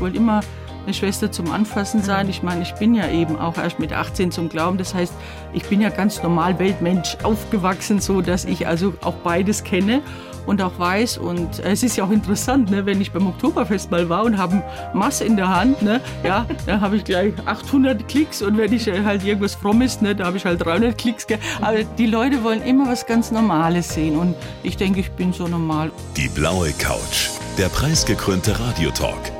Ich wollte immer eine Schwester zum Anfassen sein. Ich meine, ich bin ja eben auch erst mit 18 zum Glauben. Das heißt, ich bin ja ganz normal Weltmensch aufgewachsen, so dass ich also auch beides kenne und auch weiß. Und es ist ja auch interessant, ne, wenn ich beim Oktoberfest mal war und habe Mass in der Hand, ne, ja, dann habe ich gleich 800 Klicks und wenn ich halt irgendwas Frommes, ne, da habe ich halt 300 Klicks. Aber die Leute wollen immer was ganz Normales sehen und ich denke, ich bin so normal. Die blaue Couch, der preisgekrönte Radiotalk.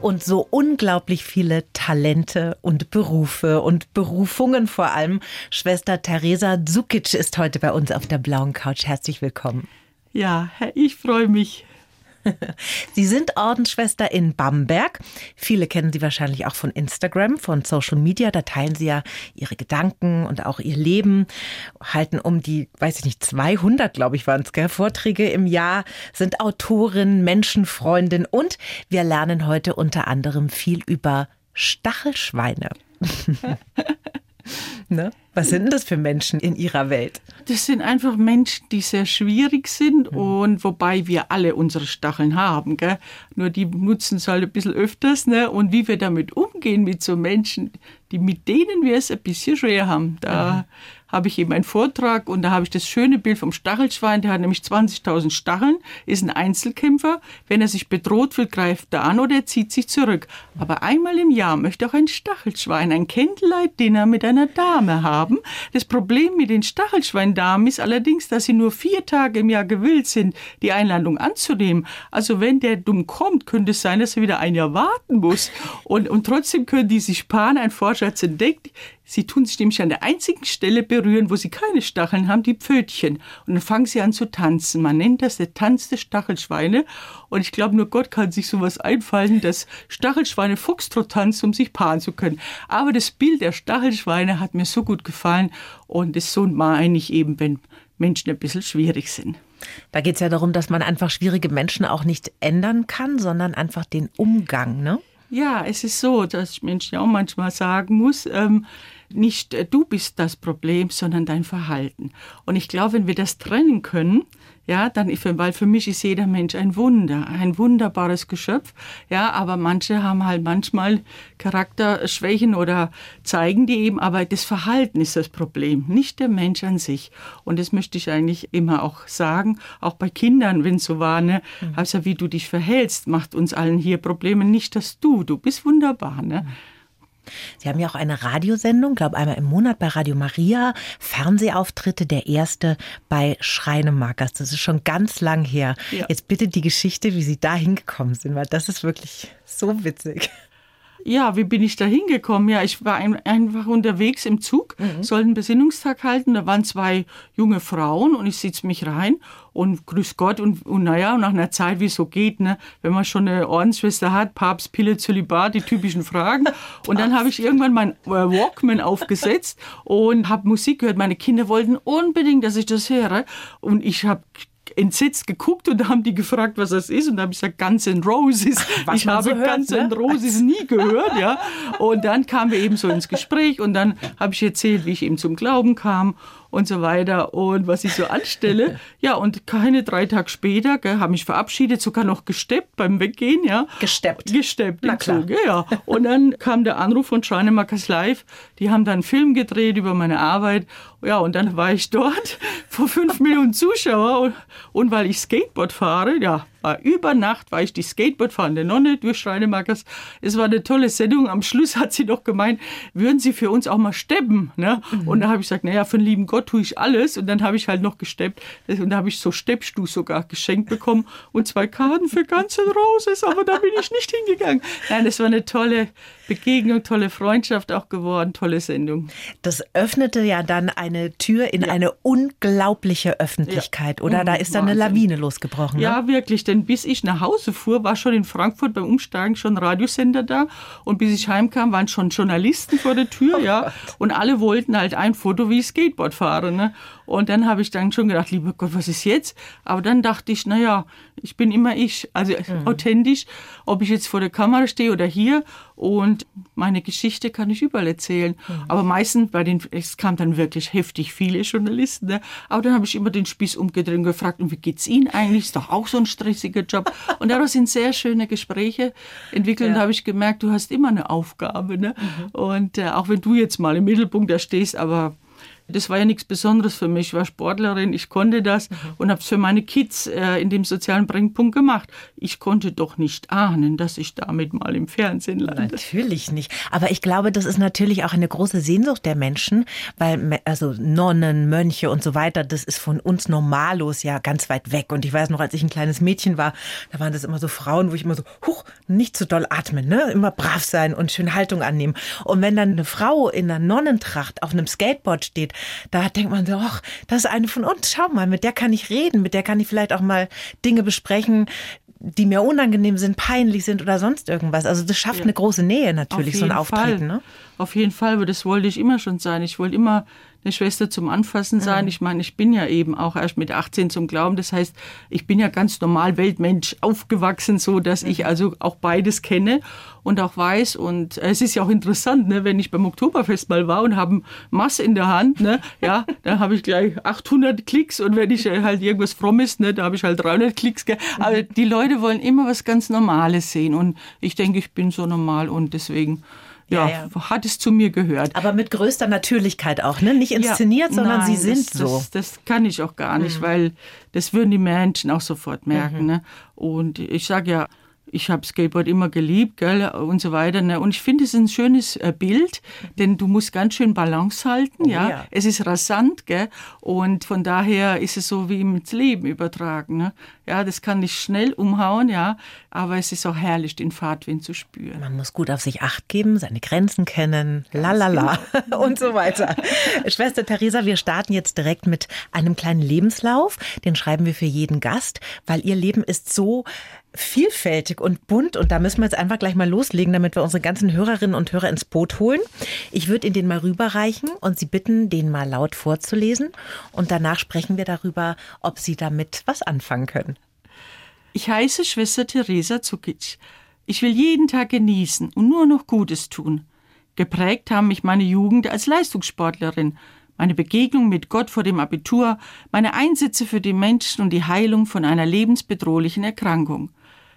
und so unglaublich viele Talente und Berufe und Berufungen vor allem. Schwester Theresa Zukic ist heute bei uns auf der blauen Couch. Herzlich willkommen. Ja, ich freue mich. Sie sind Ordensschwester in Bamberg. Viele kennen Sie wahrscheinlich auch von Instagram, von Social Media. Da teilen Sie ja Ihre Gedanken und auch Ihr Leben, halten um die, weiß ich nicht, 200, glaube ich, waren es, Vorträge im Jahr, sind Autorin, Menschenfreundin und wir lernen heute unter anderem viel über Stachelschweine. ne? Was sind denn das für Menschen in Ihrer Welt? Das sind einfach Menschen, die sehr schwierig sind mhm. und wobei wir alle unsere Stacheln haben. Gell? Nur die nutzen es halt ein bisschen öfters. Ne? Und wie wir damit umgehen mit so Menschen, die mit denen wir es ein bisschen schwer haben. Da habe ich eben einen Vortrag und da habe ich das schöne Bild vom Stachelschwein, der hat nämlich 20.000 Stacheln, ist ein Einzelkämpfer. Wenn er sich bedroht fühlt, greift er an oder er zieht sich zurück. Aber einmal im Jahr möchte auch ein Stachelschwein ein Candlelight-Dinner mit einer Dame haben. Das Problem mit den Stachelschweindamen ist allerdings, dass sie nur vier Tage im Jahr gewillt sind, die Einladung anzunehmen. Also wenn der dumm kommt, könnte es sein, dass er wieder ein Jahr warten muss. Und, und trotzdem können die sich sparen. Ein Forscher hat entdeckt, Sie tun sich nämlich an der einzigen Stelle berühren, wo sie keine Stacheln haben, die Pfötchen. Und dann fangen sie an zu tanzen. Man nennt das der Tanz des Stachelschweine. Und ich glaube, nur Gott kann sich sowas einfallen, dass Stachelschweine Fuchstrott tanzen, um sich paaren zu können. Aber das Bild der Stachelschweine hat mir so gut gefallen. Und das so meine ich eben, wenn Menschen ein bisschen schwierig sind. Da geht es ja darum, dass man einfach schwierige Menschen auch nicht ändern kann, sondern einfach den Umgang, ne? Ja, es ist so, dass ich Menschen auch manchmal sagen muss, ähm, nicht äh, du bist das Problem, sondern dein Verhalten. Und ich glaube, wenn wir das trennen können, ja, dann, weil für mich ist jeder Mensch ein Wunder, ein wunderbares Geschöpf, ja, aber manche haben halt manchmal Charakterschwächen oder zeigen die eben, aber das Verhalten ist das Problem, nicht der Mensch an sich. Und das möchte ich eigentlich immer auch sagen, auch bei Kindern, wenn es so war, ne, mhm. also wie du dich verhältst, macht uns allen hier Probleme, nicht dass du, du bist wunderbar, ne. Mhm. Sie haben ja auch eine Radiosendung, glaube einmal im Monat bei Radio Maria, Fernsehauftritte, der erste bei Schreinemarkers. Das ist schon ganz lang her. Ja. Jetzt bitte die Geschichte, wie Sie da hingekommen sind, weil das ist wirklich so witzig. Ja, wie bin ich da hingekommen? Ja, ich war ein, einfach unterwegs im Zug, mhm. sollte einen Besinnungstag halten. Da waren zwei junge Frauen und ich sitze mich rein und grüß Gott und, und naja, nach einer Zeit, wie es so geht, ne, wenn man schon eine Ordensschwester hat, Papst, Pille, Zölibat, die typischen Fragen. Und dann habe ich irgendwann mein äh, Walkman aufgesetzt und habe Musik gehört. Meine Kinder wollten unbedingt, dass ich das höre. Und ich habe entsetzt geguckt und da haben die gefragt, was das ist. Und da habe ich gesagt, Guns N' Roses. Was ich habe so hört, Guns N' ne? Roses nie gehört, ja. Und dann kamen wir eben so ins Gespräch und dann habe ich erzählt, wie ich eben zum Glauben kam und so weiter und was ich so anstelle. Ja, und keine drei Tage später habe mich verabschiedet, sogar noch gesteppt beim Weggehen, ja. Gesteppt? Gesteppt Na klar. Zug, ja. Und dann kam der Anruf von Schreinemakers Live. Die haben dann einen Film gedreht über meine Arbeit. Ja, und dann war ich dort vor fünf Millionen Zuschauer und, und weil ich Skateboard fahre, ja, war über Nacht war ich die Skateboardfahrende Nonne durch Schreinemakers. Es war eine tolle Sendung. Am Schluss hat sie doch gemeint, würden Sie für uns auch mal steppen? Ne? Mhm. Und da habe ich gesagt, naja, für den lieben Gott tue ich alles. Und dann habe ich halt noch gesteppt. Und da habe ich so Steppstuhl sogar geschenkt bekommen und zwei Karten für ganze Roses. Aber da bin ich nicht hingegangen. Nein, es war eine tolle Begegnung, tolle Freundschaft auch geworden, tolle Sendung. Das öffnete ja dann eine Tür in ja. eine unglaubliche Öffentlichkeit, ja. oder? Da ist dann eine Lawine losgebrochen. Ne? Ja, wirklich, denn denn bis ich nach Hause fuhr, war schon in Frankfurt beim Umsteigen schon ein Radiosender da und bis ich heimkam, waren schon Journalisten vor der Tür, ja, und alle wollten halt ein Foto, wie ich Skateboard fahre, ne? Und dann habe ich dann schon gedacht, lieber Gott, was ist jetzt? Aber dann dachte ich, na ja, ich bin immer ich, also mhm. authentisch, ob ich jetzt vor der Kamera stehe oder hier und meine Geschichte kann ich überall erzählen. Mhm. Aber meistens bei den, es kam dann wirklich heftig viele Journalisten, ne? aber dann habe ich immer den Spieß umgedreht und gefragt, und wie geht's Ihnen eigentlich? Ist doch auch so ein stressiger Job. Und daraus sind sehr schöne Gespräche entwickelt ja. und da habe ich gemerkt, du hast immer eine Aufgabe. Ne? Mhm. Und äh, auch wenn du jetzt mal im Mittelpunkt da stehst, aber das war ja nichts Besonderes für mich. Ich war Sportlerin, ich konnte das mhm. und habe es für meine Kids äh, in dem sozialen Brennpunkt gemacht. Ich konnte doch nicht ahnen, dass ich damit mal im Fernsehen lande. Natürlich nicht. Aber ich glaube, das ist natürlich auch eine große Sehnsucht der Menschen, weil also Nonnen, Mönche und so weiter, das ist von uns normallos ja ganz weit weg. Und ich weiß noch, als ich ein kleines Mädchen war, da waren das immer so Frauen, wo ich immer so, huch, nicht zu so doll atmen, ne? Immer brav sein und schön Haltung annehmen. Und wenn dann eine Frau in einer Nonnentracht auf einem Skateboard steht, da denkt man so, ach, das ist eine von uns. Schau mal, mit der kann ich reden, mit der kann ich vielleicht auch mal Dinge besprechen, die mir unangenehm sind, peinlich sind oder sonst irgendwas. Also das schafft ja. eine große Nähe natürlich, so ein Auftreten. Ne? Auf jeden Fall, aber das wollte ich immer schon sein. Ich wollte immer eine Schwester zum Anfassen sein. Mhm. Ich meine, ich bin ja eben auch erst mit 18 zum Glauben. Das heißt, ich bin ja ganz normal Weltmensch aufgewachsen, so dass mhm. ich also auch beides kenne und auch weiß. Und es ist ja auch interessant, ne, wenn ich beim Oktoberfest mal war und habe Mass in der Hand, ne, ja, dann habe ich gleich 800 Klicks und wenn ich halt irgendwas Frommes, ne, da habe ich halt 300 Klicks. Gell. Aber mhm. die Leute wollen immer was ganz Normales sehen und ich denke, ich bin so normal und deswegen ja, ja, ja, hat es zu mir gehört. Aber mit größter Natürlichkeit auch, ne? Nicht inszeniert, ja, sondern nein, sie sind das, so. Das, das, kann ich auch gar nicht, mhm. weil das würden die Menschen auch sofort merken. Mhm. Ne? Und ich sage ja, ich habe Skateboard immer geliebt, gell, und so weiter. Ne? Und ich finde es ein schönes äh, Bild, denn du musst ganz schön Balance halten, oh, ja? ja. Es ist rasant, gell, und von daher ist es so wie ins Leben übertragen, ne? Ja, das kann nicht schnell umhauen, ja, aber es ist auch herrlich, den Fahrtwind zu spüren. Man muss gut auf sich Acht geben, seine Grenzen kennen, lalala genau. und so weiter. Schwester Theresa, wir starten jetzt direkt mit einem kleinen Lebenslauf. Den schreiben wir für jeden Gast, weil ihr Leben ist so vielfältig und bunt und da müssen wir jetzt einfach gleich mal loslegen, damit wir unsere ganzen Hörerinnen und Hörer ins Boot holen. Ich würde Ihnen den mal rüberreichen und Sie bitten, den mal laut vorzulesen und danach sprechen wir darüber, ob Sie damit was anfangen können. Ich heiße Schwester Theresa Zukic. Ich will jeden Tag genießen und nur noch Gutes tun. Geprägt haben mich meine Jugend als Leistungssportlerin, meine Begegnung mit Gott vor dem Abitur, meine Einsätze für die Menschen und die Heilung von einer lebensbedrohlichen Erkrankung.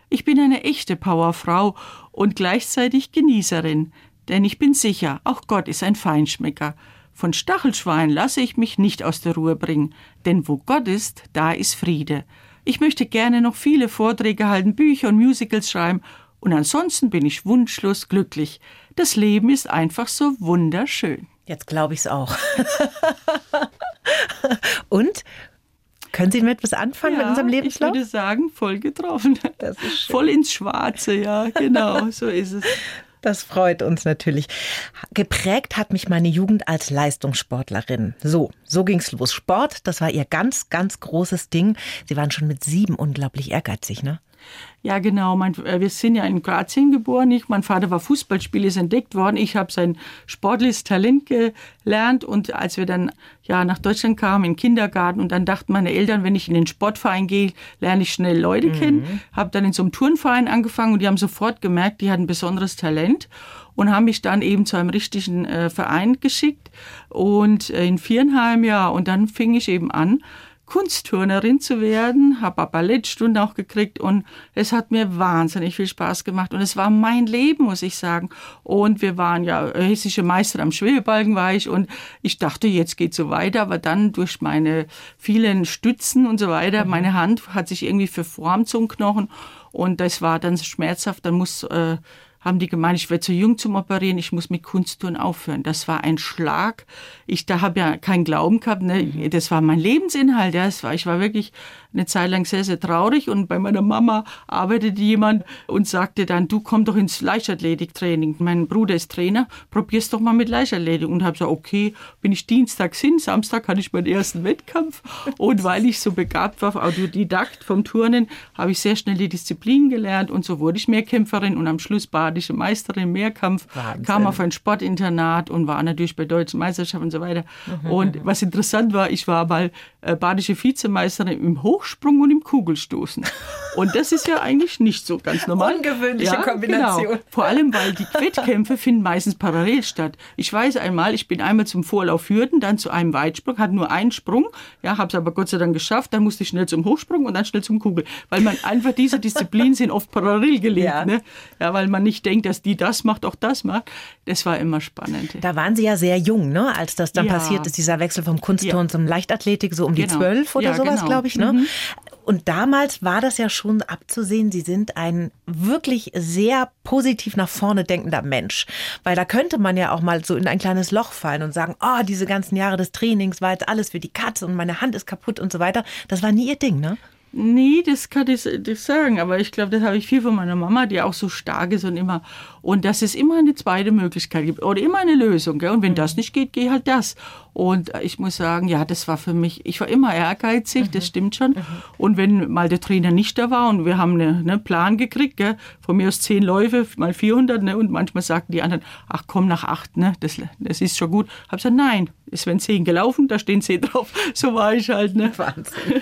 Ich bin eine echte Powerfrau und gleichzeitig Genießerin, denn ich bin sicher, auch Gott ist ein Feinschmecker. Von Stachelschwein lasse ich mich nicht aus der Ruhe bringen, denn wo Gott ist, da ist Friede. Ich möchte gerne noch viele Vorträge halten, Bücher und Musicals schreiben, und ansonsten bin ich wunschlos glücklich. Das Leben ist einfach so wunderschön. Jetzt glaube ich es auch. und können Sie mit etwas anfangen ja, mit unserem Lebenslauf? Ich würde sagen, voll getroffen. Voll ins Schwarze, ja, genau, so ist es. Das freut uns natürlich. Geprägt hat mich meine Jugend als Leistungssportlerin. So, so ging's los. Sport, das war ihr ganz, ganz großes Ding. Sie waren schon mit sieben unglaublich ehrgeizig, ne? Ja, genau. Mein, äh, wir sind ja in Kroatien geboren. Ich, mein Vater war Fußballspieler, ist entdeckt worden. Ich habe sein sportliches Talent gelernt. Und als wir dann ja, nach Deutschland kamen, in den Kindergarten, und dann dachten meine Eltern, wenn ich in den Sportverein gehe, lerne ich schnell Leute mhm. kennen. Habe dann in so einem Turnverein angefangen und die haben sofort gemerkt, die hatten besonderes Talent und haben mich dann eben zu einem richtigen äh, Verein geschickt und äh, in Vierenheim, ja, und dann fing ich eben an, Kunstturnerin zu werden, habe Ballettstunden auch gekriegt und es hat mir wahnsinnig viel Spaß gemacht. Und es war mein Leben, muss ich sagen. Und wir waren ja hessische Meister am Schwebebalken war ich. Und ich dachte, jetzt geht so weiter, aber dann durch meine vielen Stützen und so weiter, mhm. meine Hand hat sich irgendwie verformt zum Knochen. Und das war dann schmerzhaft, dann muss äh, haben die gemeint, ich werde zu jung zum Operieren, ich muss mit Kunsttouren aufhören. Das war ein Schlag. Ich da habe ja keinen Glauben gehabt. Ne? Mhm. Das war mein Lebensinhalt. Ja. Das war, ich war wirklich eine Zeit lang sehr, sehr traurig. Und bei meiner Mama arbeitete jemand und sagte dann, du komm doch ins Leichtathletiktraining. Mein Bruder ist Trainer, probier's doch mal mit Leichtathletik. Und habe gesagt, okay, bin ich dienstags hin, Samstag hatte ich meinen ersten Wettkampf. Und weil ich so begabt war, Autodidakt vom Turnen, habe ich sehr schnell die Disziplin gelernt. Und so wurde ich Mehrkämpferin und am Schluss badische Meisterin im Mehrkampf, Wahnsinn. kam auf ein Sportinternat und war natürlich bei deutschen Meisterschaften und so weiter. Mhm. Und was interessant war, ich war mal badische Vizemeisterin im Hochsprung und im Kugelstoßen. Und das ist ja eigentlich nicht so ganz normal. Ungewöhnliche ja, Kombination. Genau. Vor allem, weil die Wettkämpfe finden meistens parallel statt. Ich weiß einmal, ich bin einmal zum Vorlauf Hürden, dann zu einem Weitsprung, hatte nur einen Sprung, ja, habe es aber Gott sei Dank geschafft, dann musste ich schnell zum Hochsprung und dann schnell zum Kugel. Weil man einfach diese Disziplinen sind oft parallel gelegt. Ja. Ne? ja, weil man nicht denkt, dass die das macht, auch das macht. Das war immer spannend. Da waren Sie ja sehr jung, ne, als das dann ja. passiert ist, dieser Wechsel vom Kunstturnen ja. zum Leichtathletik, so um die genau. zwölf oder ja, sowas, genau. glaube ich. Ne? Mhm. Und damals war das ja schon abzusehen, Sie sind ein wirklich sehr positiv nach vorne denkender Mensch. Weil da könnte man ja auch mal so in ein kleines Loch fallen und sagen, oh, diese ganzen Jahre des Trainings war jetzt alles für die Katze und meine Hand ist kaputt und so weiter. Das war nie Ihr Ding, ne? Nee, das kann ich nicht sagen, aber ich glaube, das habe ich viel von meiner Mama, die auch so stark ist und immer, und dass es immer eine zweite Möglichkeit gibt oder immer eine Lösung. Gell? Und wenn mhm. das nicht geht, geh halt das. Und ich muss sagen, ja, das war für mich, ich war immer ehrgeizig, mhm. das stimmt schon. Mhm. Und wenn mal der Trainer nicht da war und wir haben einen eine Plan gekriegt, gell? von mir aus zehn Läufe, mal 400, ne? und manchmal sagten die anderen, ach komm, nach acht, ne? das, das ist schon gut. Habe gesagt, nein, es werden zehn gelaufen, da stehen zehn drauf. So war ich halt. Ne? Wahnsinn.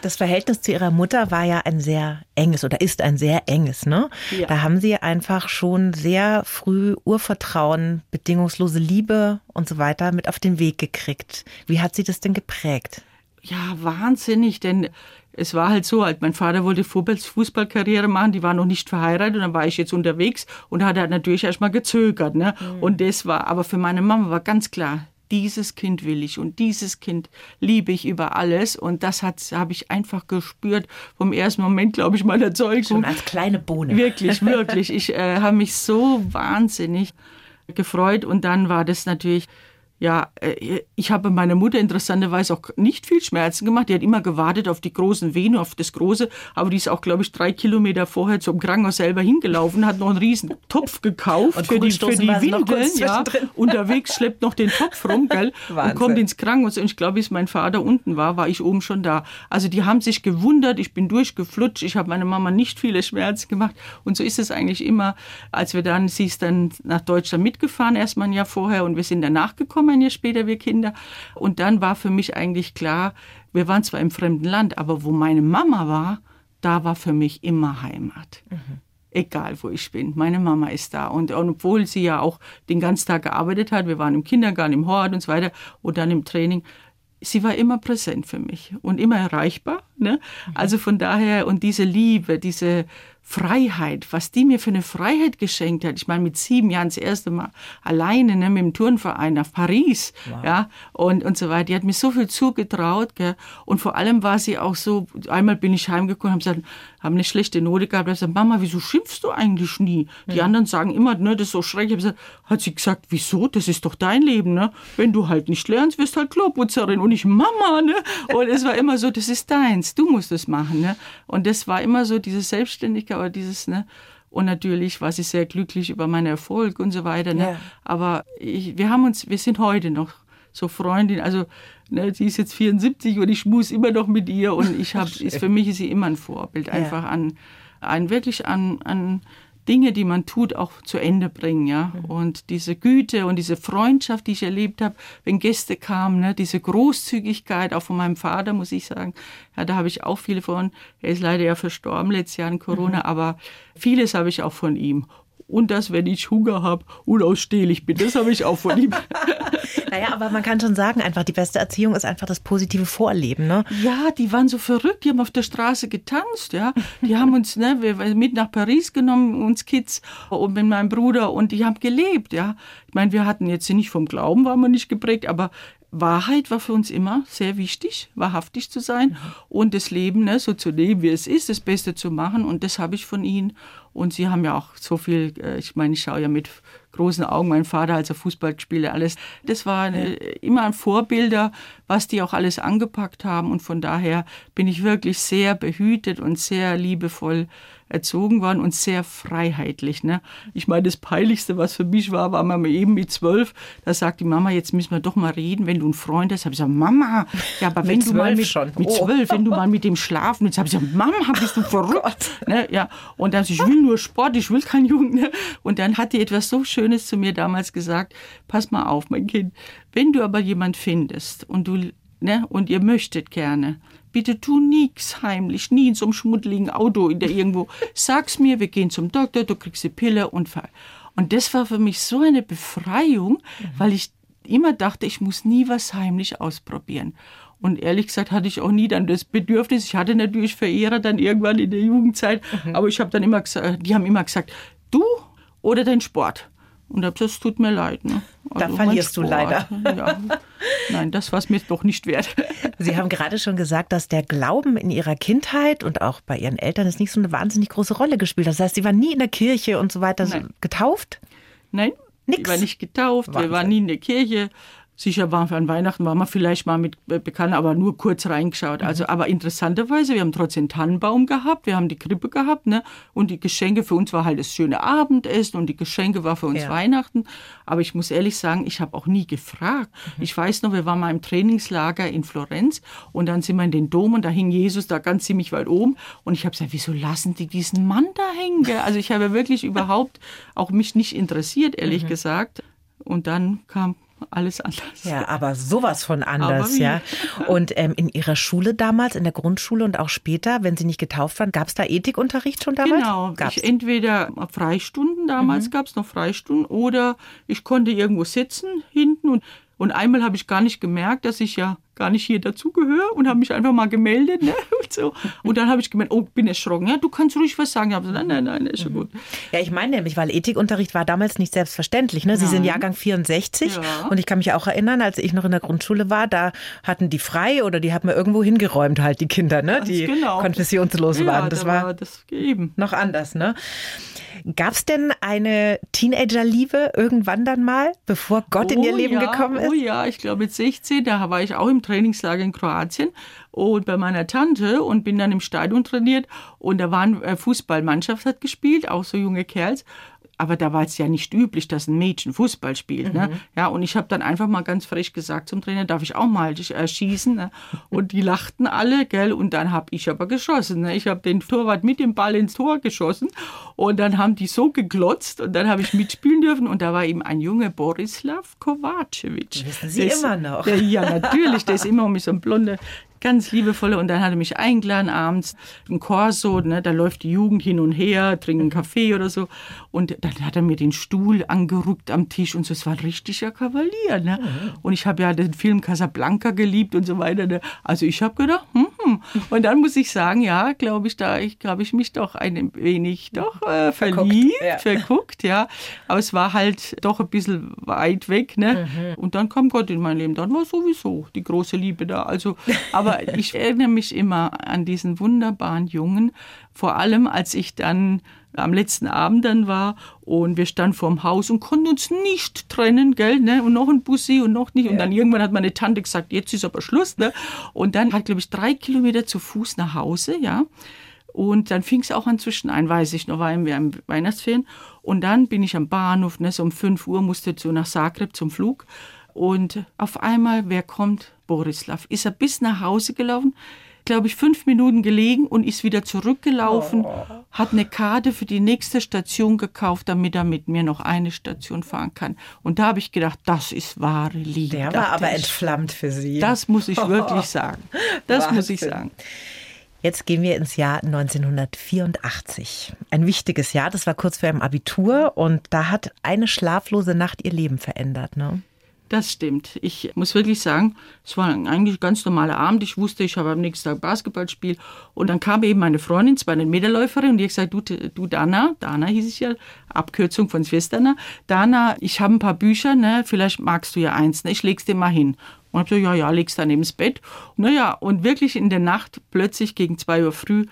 Das Verhältnis zu Ihrer Mutter war ja ein sehr enges oder ist ein sehr enges. Ne? Ja. Da haben Sie einfach schon sehr früh Urvertrauen, bedingungslose Liebe und so weiter mit auf den Weg gekriegt. Wie hat Sie das denn geprägt? Ja, wahnsinnig, denn es war halt so, halt, mein Vater wollte Fußballkarriere machen, die war noch nicht verheiratet und dann war ich jetzt unterwegs und hat halt natürlich erstmal gezögert. Ne? Mhm. Und das war, aber für meine Mama war ganz klar, dieses Kind will ich und dieses Kind liebe ich über alles. Und das habe ich einfach gespürt vom ersten Moment, glaube ich, meiner Zeugung. Schon als kleine Bohne. Wirklich, wirklich. Ich äh, habe mich so wahnsinnig gefreut und dann war das natürlich ja, äh, ich habe meiner Mutter interessanterweise auch nicht viel Schmerzen gemacht. Die hat immer gewartet auf die großen Venen, auf das Große. Aber die ist auch, glaube ich, drei Kilometer vorher zum Krankenhaus selber hingelaufen, hat noch einen riesen Topf gekauft für die, für die Windeln. Ja, unterwegs schleppt noch den Topf rum, gell, und kommt ins Krankenhaus. Und ich glaube, bis mein Vater unten war, war ich oben schon da. Also die haben sich gewundert. Ich bin durchgeflutscht. Ich habe meiner Mama nicht viele Schmerzen gemacht. Und so ist es eigentlich immer. Als wir dann, sie ist dann nach Deutschland mitgefahren, erst mal ein Jahr vorher, und wir sind danach gekommen ein Jahr später, wir Kinder. Und dann war für mich eigentlich klar, wir waren zwar im fremden Land, aber wo meine Mama war, da war für mich immer Heimat. Mhm. Egal, wo ich bin. Meine Mama ist da. Und, und, obwohl sie ja auch den ganzen Tag gearbeitet hat, wir waren im Kindergarten, im Hort und so weiter und dann im Training, sie war immer präsent für mich und immer erreichbar. Ne? Mhm. Also von daher, und diese Liebe, diese Freiheit, was die mir für eine Freiheit geschenkt hat. Ich meine, mit sieben Jahren das erste Mal alleine ne, mit dem Turnverein nach Paris, wow. ja, und, und so weiter. Die hat mir so viel zugetraut, gell? Und vor allem war sie auch so, einmal bin ich heimgekommen, habe gesagt, haben eine schlechte Note gehabt, habe gesagt, Mama, wieso schimpfst du eigentlich nie? Die mhm. anderen sagen immer, ne, das ist so schrecklich. Gesagt, hat sie gesagt, wieso? Das ist doch dein Leben, ne? Wenn du halt nicht lernst, wirst halt Kloputzerin und ich Mama, ne? Und es war immer so, das ist deins, du musst es machen, ne? Und das war immer so diese Selbstständigkeit aber dieses, ne? Und natürlich war sie sehr glücklich über meinen Erfolg und so weiter. Ne? Ja. Aber ich, wir haben uns, wir sind heute noch so Freundin. Also ne, sie ist jetzt 74 und ich muss immer noch mit ihr und ich habe, für mich ist sie immer ein Vorbild, einfach ja. an, an wirklich an, an Dinge, die man tut, auch zu Ende bringen, ja. Mhm. Und diese Güte und diese Freundschaft, die ich erlebt habe, wenn Gäste kamen, ne, diese Großzügigkeit, auch von meinem Vater, muss ich sagen, ja, da habe ich auch viele von. Er ist leider ja verstorben letztes Jahr in Corona, mhm. aber vieles habe ich auch von ihm und das, wenn ich Hunger habe, unausstehlich bin. Das habe ich auch von ihm. naja, aber man kann schon sagen, einfach die beste Erziehung ist einfach das positive Vorleben, ne? Ja, die waren so verrückt, die haben auf der Straße getanzt, ja. Die haben uns ne, wir, mit nach Paris genommen, uns Kids und mit meinem Bruder und die haben gelebt, ja. Ich meine, wir hatten jetzt nicht vom Glauben, waren wir nicht geprägt, aber Wahrheit war für uns immer sehr wichtig, wahrhaftig zu sein und das Leben ne, so zu leben, wie es ist, das Beste zu machen. Und das habe ich von ihnen. Und sie haben ja auch so viel, äh, ich meine, ich schaue ja mit großen Augen mein Vater, als er Fußball spielte, alles. Das war eine, immer ein Vorbilder, was die auch alles angepackt haben. Und von daher bin ich wirklich sehr behütet und sehr liebevoll erzogen worden und sehr freiheitlich. Ne? Ich meine, das Peinlichste, was für mich war, war mal eben mit zwölf. Da sagt die Mama, jetzt müssen wir doch mal reden, wenn du einen Freund hast. Habe ich gesagt, Mama, ja, aber wenn du mal mit, schon. mit oh. zwölf, wenn du mal mit dem schlafen willst, habe ich gesagt, Mama, bist du oh verrückt? ne? ja. Und dann, ich will nur Sport, ich will keinen Jungen. Ne? Und dann hat die etwas so Schönes zu mir damals gesagt, pass mal auf, mein Kind, wenn du aber jemand findest und du ne, und ihr möchtet gerne, bitte tu nichts heimlich, nie in so einem schmuddeligen Auto in der irgendwo. Sag's mir, wir gehen zum Doktor, du kriegst die Pille und fall. Und das war für mich so eine Befreiung, mhm. weil ich immer dachte, ich muss nie was heimlich ausprobieren. Und ehrlich gesagt hatte ich auch nie dann das Bedürfnis. Ich hatte natürlich Verehrer dann irgendwann in der Jugendzeit, mhm. aber ich habe dann immer gesagt, die haben immer gesagt, du oder dein Sport. Und habe das tut mir leid. Ne? Also da verlierst du leider. Ja. Nein, das war es mir doch nicht wert. Sie haben gerade schon gesagt, dass der Glauben in Ihrer Kindheit und auch bei Ihren Eltern es nicht so eine wahnsinnig große Rolle gespielt hat. Das heißt, Sie waren nie in der Kirche und so weiter Nein. getauft? Nein, Nix. ich war nicht getauft. Wahnsinn. Wir waren nie in der Kirche. Sicher waren wir an Weihnachten, waren wir vielleicht mal mit äh, Bekannten, aber nur kurz reingeschaut. Mhm. Also, aber interessanterweise, wir haben trotzdem Tannenbaum gehabt, wir haben die Krippe gehabt, ne? Und die Geschenke für uns war halt das schöne Abendessen und die Geschenke war für uns ja. Weihnachten. Aber ich muss ehrlich sagen, ich habe auch nie gefragt. Mhm. Ich weiß noch, wir waren mal im Trainingslager in Florenz und dann sind wir in den Dom und da hing Jesus da ganz ziemlich weit oben. Und ich habe gesagt, wieso lassen die diesen Mann da hängen? Also ich habe wirklich überhaupt auch mich nicht interessiert, ehrlich mhm. gesagt. Und dann kam alles anders. Ja, aber sowas von anders, ja. Und ähm, in Ihrer Schule damals, in der Grundschule und auch später, wenn Sie nicht getauft waren, gab es da Ethikunterricht schon damals? Genau, gab's? Ich, entweder Freistunden, damals mhm. gab es noch Freistunden, oder ich konnte irgendwo sitzen hinten und und einmal habe ich gar nicht gemerkt, dass ich ja gar nicht hier dazugehöre und habe mich einfach mal gemeldet. Ne? Und, so. und dann habe ich gemerkt, oh, bin erschrocken. Ja, du kannst ruhig was sagen. Ich habe gesagt, nein, nein, nein, ist schon gut. Ja, ich meine nämlich, weil Ethikunterricht war damals nicht selbstverständlich. Ne? Sie nein. sind Jahrgang 64 ja. und ich kann mich auch erinnern, als ich noch in der Grundschule war, da hatten die frei oder die haben wir irgendwo hingeräumt halt, die Kinder, ne? die genau. konfessionslos ja, waren. Das da war, war das eben. noch anders. Ne? Gab es denn eine Teenagerliebe irgendwann dann mal, bevor Gott oh, in ihr Leben ja, gekommen ist? Oh ja, ich glaube mit 16, da war ich auch im Trainingslager in Kroatien und bei meiner Tante und bin dann im Stadion trainiert und da war eine Fußballmannschaft hat gespielt, auch so junge Kerls aber da war es ja nicht üblich, dass ein Mädchen Fußball spielt. Ne? Mhm. Ne? Ja, und ich habe dann einfach mal ganz frech gesagt zum Trainer, darf ich auch mal äh, schießen? Ne? Und die lachten alle, gell? Und dann habe ich aber geschossen. Ne? Ich habe den Torwart mit dem Ball ins Tor geschossen und dann haben die so geglotzt und dann habe ich mitspielen dürfen und da war eben ein junge Borislav Kovacevic. Wissen Sie der immer noch? Der, ja, natürlich, der ist immer mit so einem blonden ganz liebevolle. Und dann hat er mich eingeladen abends, ein Corso, ne, da läuft die Jugend hin und her, trinken einen Kaffee oder so. Und dann hat er mir den Stuhl angerückt am Tisch und so. Es war ein richtiger Kavalier. Ne? Und ich habe ja den Film Casablanca geliebt und so weiter. Ne? Also ich habe gedacht, hm, hm. Und dann muss ich sagen, ja, glaube ich, da ich glaube ich mich doch ein wenig doch äh, verliebt, verguckt ja. verguckt, ja. Aber es war halt doch ein bisschen weit weg, ne? Mhm. Und dann kam Gott in mein Leben. Dann war sowieso die große Liebe da. Also, aber aber ich erinnere mich immer an diesen wunderbaren Jungen, vor allem als ich dann am letzten Abend dann war und wir standen vorm Haus und konnten uns nicht trennen, gell, ne? Und noch ein Bussi und noch nicht. Und dann irgendwann hat meine Tante gesagt, jetzt ist aber Schluss, ne? Und dann hat, glaube ich, drei Kilometer zu Fuß nach Hause, ja. Und dann fing es auch an zwischen ein, weiß ich noch, waren wir im Weihnachtsferien. Und dann bin ich am Bahnhof, ne, so um 5 Uhr musste so nach Zagreb zum Flug. Und auf einmal, wer kommt? Borislav. Ist er bis nach Hause gelaufen, glaube ich, fünf Minuten gelegen und ist wieder zurückgelaufen, oh. hat eine Karte für die nächste Station gekauft, damit er mit mir noch eine Station fahren kann. Und da habe ich gedacht, das ist wahre Liebe. Der war aber ich. entflammt für Sie. Das muss ich wirklich sagen. Das Wahnsinn. muss ich sagen. Jetzt gehen wir ins Jahr 1984. Ein wichtiges Jahr, das war kurz vor ihrem Abitur und da hat eine schlaflose Nacht ihr Leben verändert. Ne? Das stimmt. Ich muss wirklich sagen, es war eigentlich ein ganz normaler Abend. Ich wusste, ich habe am nächsten Tag Basketballspiel. Und dann kam eben meine Freundin, zwar eine Meterläuferin, und die hat gesagt, du, du Dana, Dana hieß ich ja, Abkürzung von Svestana, Dana, ich habe ein paar Bücher, ne, vielleicht magst du ja eins, ne, ich leg's dir mal hin. Und ich gesagt, ja, ja, leg's dann ins Bett. Naja, und wirklich in der Nacht, plötzlich gegen zwei Uhr früh,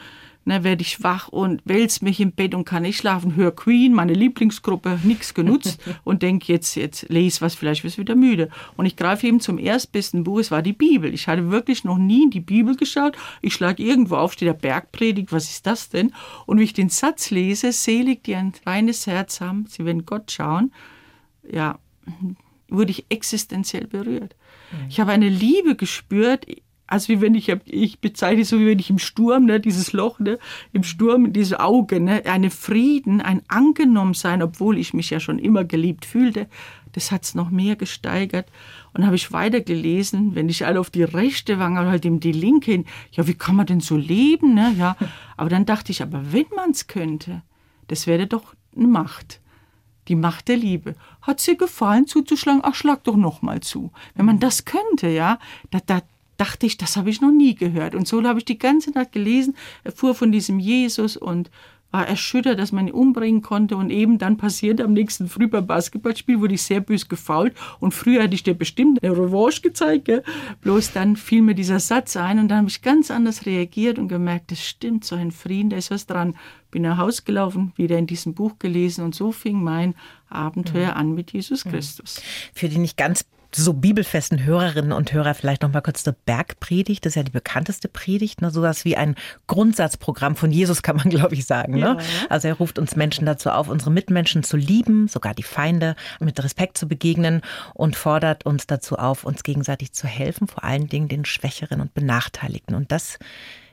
ne, werde ich wach und wälz mich im Bett und kann nicht schlafen, höre Queen, meine Lieblingsgruppe, nichts genutzt und denke jetzt, jetzt lese was, vielleicht wirst du wieder müde. Und ich greife eben zum erstbesten Buch, es war die Bibel. Ich hatte wirklich noch nie in die Bibel geschaut. Ich schlage irgendwo auf, steht der Bergpredigt, was ist das denn? Und wie ich den Satz lese, selig, die ein reines Herz haben, sie werden Gott schauen, ja, wurde ich existenziell berührt. Ich habe eine Liebe gespürt, also wie wenn ich, ich bezeichne es so, wie wenn ich im Sturm, ne, dieses Loch, ne, im Sturm, diese Augen, ne, eine Frieden, ein Angenommensein, obwohl ich mich ja schon immer geliebt fühlte, das hat es noch mehr gesteigert. Und habe ich weitergelesen, wenn ich alle auf die rechte Wange, halt eben die linke hin, ja, wie kann man denn so leben, ne, ja. Aber dann dachte ich, aber wenn man es könnte, das wäre doch eine Macht. Die Macht der Liebe. Hat sie gefallen zuzuschlagen? Ach, schlag doch noch mal zu. Wenn man das könnte, ja, da, da, dachte ich, das habe ich noch nie gehört. Und so habe ich die ganze Nacht gelesen, erfuhr von diesem Jesus und war erschüttert, dass man ihn umbringen konnte. Und eben dann passierte am nächsten Früh beim Basketballspiel, wurde ich sehr bös gefault. Und früher hätte ich dir bestimmt eine Revanche gezeigt. Gell? Bloß dann fiel mir dieser Satz ein und dann habe ich ganz anders reagiert und gemerkt, das stimmt, so ein Frieden, da ist was dran. Bin nach Hause gelaufen, wieder in diesem Buch gelesen und so fing mein Abenteuer mhm. an mit Jesus mhm. Christus. Für die nicht ganz so bibelfesten Hörerinnen und Hörer vielleicht noch mal kurz zur Bergpredigt. Das ist ja die bekannteste Predigt, ne? sowas wie ein Grundsatzprogramm von Jesus, kann man glaube ich sagen. Ne? Ja. Also er ruft uns Menschen dazu auf, unsere Mitmenschen zu lieben, sogar die Feinde mit Respekt zu begegnen und fordert uns dazu auf, uns gegenseitig zu helfen, vor allen Dingen den Schwächeren und Benachteiligten. Und das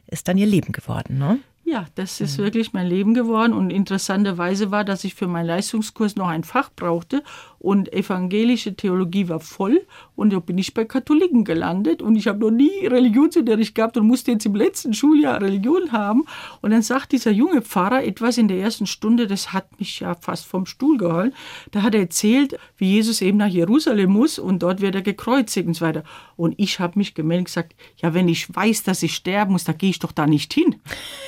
ist dann ihr Leben geworden. Ne? Ja, das ist mhm. wirklich mein Leben geworden. Und interessanterweise war, dass ich für meinen Leistungskurs noch ein Fach brauchte und evangelische Theologie war voll und da bin ich bei Katholiken gelandet und ich habe noch nie Religionsunterricht gehabt und musste jetzt im letzten Schuljahr Religion haben und dann sagt dieser junge Pfarrer etwas in der ersten Stunde, das hat mich ja fast vom Stuhl geholt. Da hat er erzählt, wie Jesus eben nach Jerusalem muss und dort wird er gekreuzigt und so weiter. Und ich habe mich gemeldet und gesagt, ja, wenn ich weiß, dass ich sterben muss, da gehe ich doch da nicht hin.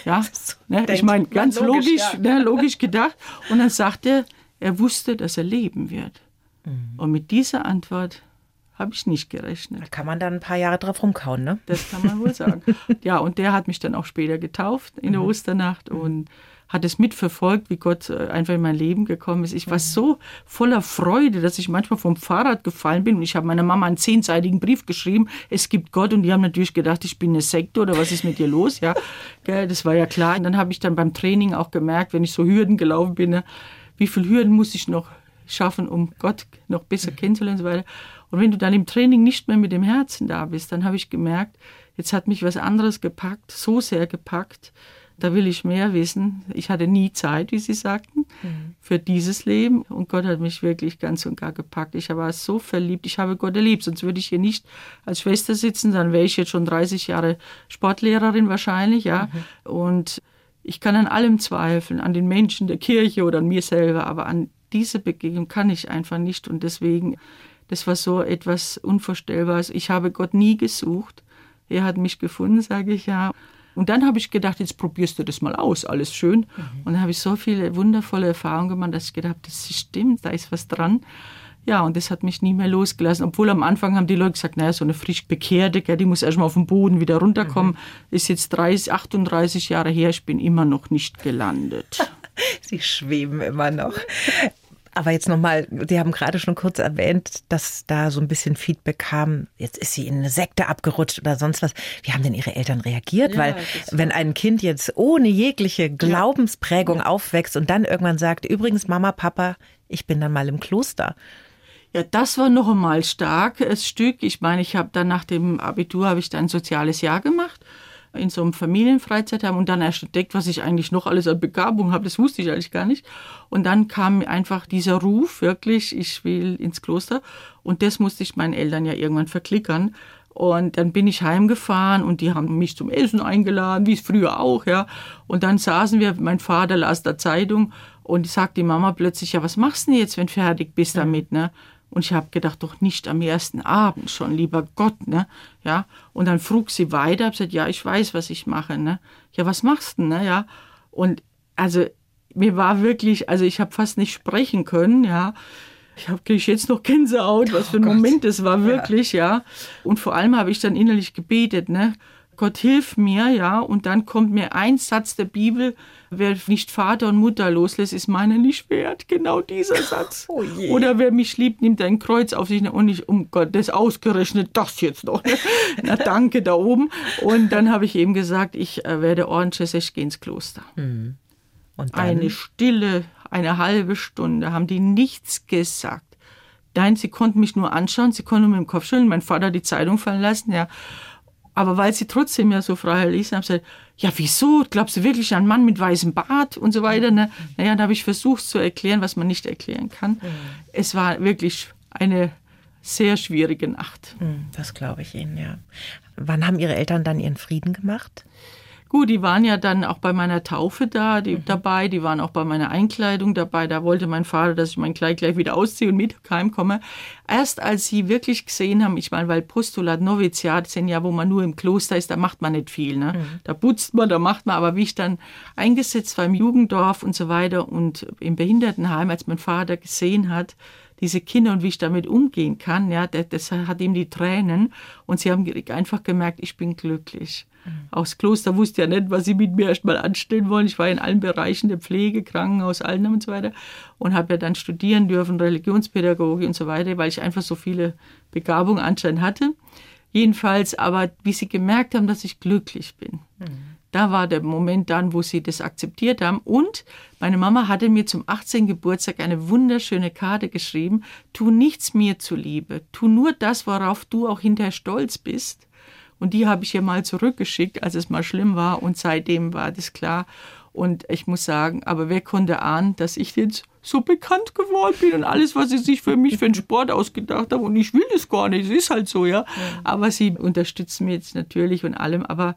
Ja, ne? ich meine, ganz logisch, logisch, ja. ne, logisch gedacht. Und dann sagt er, er wusste, dass er leben wird. Mhm. Und mit dieser Antwort habe ich nicht gerechnet. Da kann man dann ein paar Jahre drauf rumkauen, ne? Das kann man wohl sagen. ja, und der hat mich dann auch später getauft in der mhm. Osternacht und hat es mitverfolgt, wie Gott äh, einfach in mein Leben gekommen ist. Ich war mhm. so voller Freude, dass ich manchmal vom Fahrrad gefallen bin und ich habe meiner Mama einen zehnseitigen Brief geschrieben, es gibt Gott und die haben natürlich gedacht, ich bin eine Sekte oder was ist mit dir los, ja. Das war ja klar. Und dann habe ich dann beim Training auch gemerkt, wenn ich so Hürden gelaufen bin, ne, wie viele Hürden muss ich noch schaffen, um Gott noch besser kennenzulernen und so weiter. Und wenn du dann im Training nicht mehr mit dem Herzen da bist, dann habe ich gemerkt, jetzt hat mich was anderes gepackt, so sehr gepackt, da will ich mehr wissen. Ich hatte nie Zeit, wie Sie sagten, mhm. für dieses Leben. Und Gott hat mich wirklich ganz und gar gepackt. Ich war so verliebt. Ich habe Gott erlebt. Sonst würde ich hier nicht als Schwester sitzen. Dann wäre ich jetzt schon 30 Jahre Sportlehrerin wahrscheinlich, ja. Mhm. Und ich kann an allem zweifeln, an den Menschen der Kirche oder an mir selber, aber an diese Begegnung kann ich einfach nicht und deswegen, das war so etwas Unvorstellbares. Ich habe Gott nie gesucht. Er hat mich gefunden, sage ich ja. Und dann habe ich gedacht, jetzt probierst du das mal aus, alles schön. Mhm. Und dann habe ich so viele wundervolle Erfahrungen gemacht, dass ich gedacht habe, das stimmt, da ist was dran. Ja, und das hat mich nie mehr losgelassen. Obwohl am Anfang haben die Leute gesagt, naja, so eine frisch Bekehrte, die muss erstmal auf den Boden wieder runterkommen. Mhm. Ist jetzt 30, 38 Jahre her, ich bin immer noch nicht gelandet. Sie schweben immer noch. Aber jetzt nochmal, Sie haben gerade schon kurz erwähnt, dass da so ein bisschen Feedback kam, jetzt ist sie in eine Sekte abgerutscht oder sonst was. Wie haben denn Ihre Eltern reagiert? Ja, Weil wenn ein Kind jetzt ohne jegliche Glaubensprägung ja. aufwächst und dann irgendwann sagt, übrigens Mama, Papa, ich bin dann mal im Kloster. Ja, das war noch einmal starkes Stück. Ich meine, ich habe dann nach dem Abitur habe ich dann ein soziales Jahr gemacht in so einem Familienfreizeitheim und dann erst entdeckt, was ich eigentlich noch alles an Begabung habe. Das wusste ich eigentlich gar nicht. Und dann kam einfach dieser Ruf, wirklich, ich will ins Kloster. Und das musste ich meinen Eltern ja irgendwann verklickern. Und dann bin ich heimgefahren und die haben mich zum Essen eingeladen, wie es früher auch, ja. Und dann saßen wir, mein Vater las der Zeitung und sagt die Mama plötzlich, ja, was machst du denn jetzt, wenn du fertig bist damit, ne? Und ich habe gedacht, doch nicht am ersten Abend schon, lieber Gott, ne? Ja. Und dann frug sie weiter, hab gesagt, ja, ich weiß, was ich mache, ne? Ja, was machst du, ne? Ja. Und also mir war wirklich, also ich habe fast nicht sprechen können, ja. Ich habe jetzt noch Gänsehaut, was für ein oh Moment das war wirklich, ja. ja. Und vor allem habe ich dann innerlich gebetet, ne? Gott hilf mir, ja, und dann kommt mir ein Satz der Bibel, wer nicht Vater und Mutter loslässt, ist meiner nicht wert. Genau dieser Satz. Oh. Oder wer mich liebt, nimmt ein Kreuz auf sich und nicht, um Gottes ausgerechnet das jetzt noch. Na danke da oben. Und dann habe ich eben gesagt, ich äh, werde ordentlich, ich gehe ins Kloster. Und dann, Eine Stille, eine halbe Stunde, haben die nichts gesagt. Nein, sie konnten mich nur anschauen, sie konnten mit dem Kopf schütteln. Mein Vater die Zeitung fallen lassen, ja. Aber weil sie trotzdem ja so frei ließen, haben sie gesagt, ja, wieso? Glaubst du wirklich an einen Mann mit weißem Bart und so weiter? Ne? Naja, da habe ich versucht zu erklären, was man nicht erklären kann. Es war wirklich eine sehr schwierige Nacht. Hm, das glaube ich Ihnen, ja. Wann haben Ihre Eltern dann ihren Frieden gemacht? Gut, die waren ja dann auch bei meiner Taufe da, die, dabei, die waren auch bei meiner Einkleidung dabei. Da wollte mein Vater, dass ich mein Kleid gleich wieder ausziehe und mit heimkomme. Erst als sie wirklich gesehen haben, ich meine, weil Postulat, Noviziat sind ja, wo man nur im Kloster ist, da macht man nicht viel. Ne? Da putzt man, da macht man, aber wie ich dann eingesetzt war im Jugenddorf und so weiter und im Behindertenheim, als mein Vater gesehen hat, diese Kinder und wie ich damit umgehen kann, ja, das, das hat ihm die Tränen und sie haben einfach gemerkt, ich bin glücklich. Aus Kloster wusste ja nicht, was sie mit mir erst mal anstellen wollen. Ich war in allen Bereichen der Pflege, Krankenhaus, allen und so weiter und habe ja dann studieren dürfen, Religionspädagogik und so weiter, weil ich einfach so viele Begabungen anscheinend hatte. Jedenfalls, aber wie sie gemerkt haben, dass ich glücklich bin. Da war der Moment dann, wo sie das akzeptiert haben. Und meine Mama hatte mir zum 18. Geburtstag eine wunderschöne Karte geschrieben. Tu nichts mir zuliebe. Tu nur das, worauf du auch hinterher stolz bist. Und die habe ich ihr mal zurückgeschickt, als es mal schlimm war. Und seitdem war das klar. Und ich muss sagen, aber wer konnte ahnen, dass ich jetzt so bekannt geworden bin und alles, was sie sich für mich für den Sport ausgedacht haben. Und ich will das gar nicht, es ist halt so, ja. Aber sie unterstützen mich jetzt natürlich und allem. Aber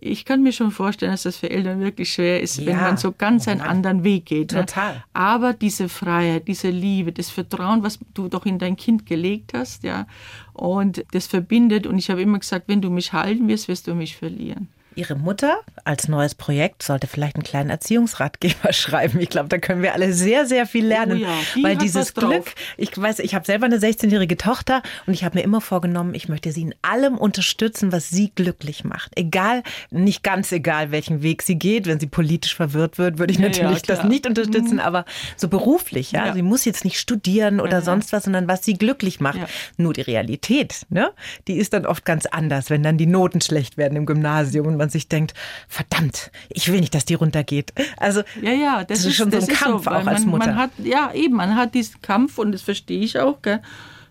ich kann mir schon vorstellen, dass das für Eltern wirklich schwer ist, wenn Ja. man so ganz einen anderen Weg geht. Ne? Total. Aber diese Freiheit, diese Liebe, das Vertrauen, was du doch in dein Kind gelegt hast, ja, und das verbindet. Und ich habe immer gesagt, wenn du mich halten wirst, wirst du mich verlieren. Ihre Mutter als neues Projekt sollte vielleicht einen kleinen Erziehungsratgeber schreiben. Ich glaube, da können wir alle sehr, sehr viel lernen. Oh ja, die weil dieses was. Glück, ich weiß, ich habe selber eine 16-jährige Tochter und ich habe mir immer vorgenommen, ich möchte sie in allem unterstützen, was sie glücklich macht. Egal, nicht ganz egal, welchen Weg sie geht. Wenn sie politisch verwirrt wird, würde ich Ja, natürlich ja, das. Mhm. nicht unterstützen, aber so beruflich, ja? Sie muss jetzt nicht studieren oder sonst was, sondern was sie glücklich macht. Nur die Realität, ne? Die ist dann oft ganz anders, wenn dann die Noten schlecht werden im Gymnasium und man sich denkt, verdammt, ich will nicht, dass die runtergeht. Also Ja, ja, das, Das ist schon so ein Kampf weil auch als man, Mutter. Man hat, ja, eben, man hat diesen Kampf und das verstehe ich auch, gell?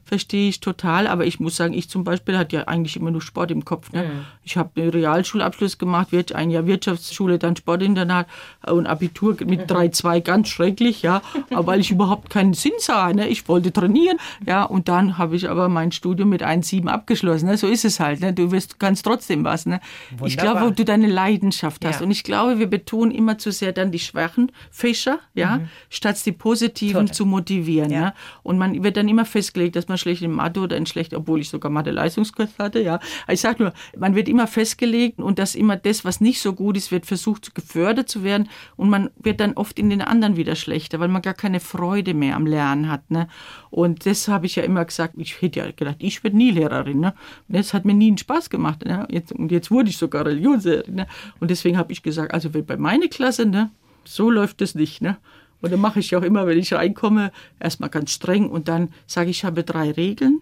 Verstehe ich total, aber ich muss sagen, ich zum Beispiel hatte ja eigentlich immer nur Sport im Kopf. Ne? Ich habe einen Realschulabschluss gemacht, ein Jahr Wirtschaftsschule, dann Sportinternat und Abitur mit 3,2, ganz schrecklich, ja, aber weil ich überhaupt keinen Sinn sah. Ne? Ich wollte trainieren, ja, und dann habe ich aber mein Studium mit 1,7 abgeschlossen. Ne? So ist es halt. Ne? Du wirst, kannst trotzdem was. Ne? Ich glaube, wo du deine Leidenschaft hast. Ja. Und ich glaube, wir betonen immer zu sehr dann die schwachen Fächer, ja, statt die positiven Total. zu motivieren. Ja. Ja. Und man wird dann immer festgelegt, dass man schlecht in Mathe oder in schlecht, obwohl ich sogar Mathe-Leistungskurs hatte, ja. Ich sage nur, man wird immer festgelegt und dass immer das, was nicht so gut ist, wird versucht gefördert zu werden und man wird dann oft in den anderen wieder schlechter, weil man gar keine Freude mehr am Lernen hat. Ne? Und das habe ich ja immer gesagt, ich hätte ja gedacht, ich werde nie Lehrerin. Ne? Das hat mir nie einen Spaß gemacht. Ne? Jetzt, und jetzt wurde ich sogar Religionslehrerin. Ne? Und deswegen habe ich gesagt, also bei meiner Klasse, ne, so läuft es nicht. Ne? Und dann mache ich auch immer, wenn ich reinkomme, erstmal ganz streng und dann sage ich, ich habe drei Regeln.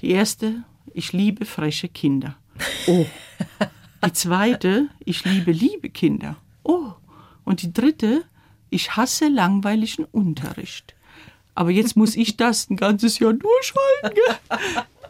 Die erste, ich liebe freche Kinder. Oh. Die zweite, ich liebe liebe Kinder. Oh. Und die dritte, ich hasse langweiligen Unterricht. Aber jetzt muss ich das ein ganzes Jahr durchhalten. Gell?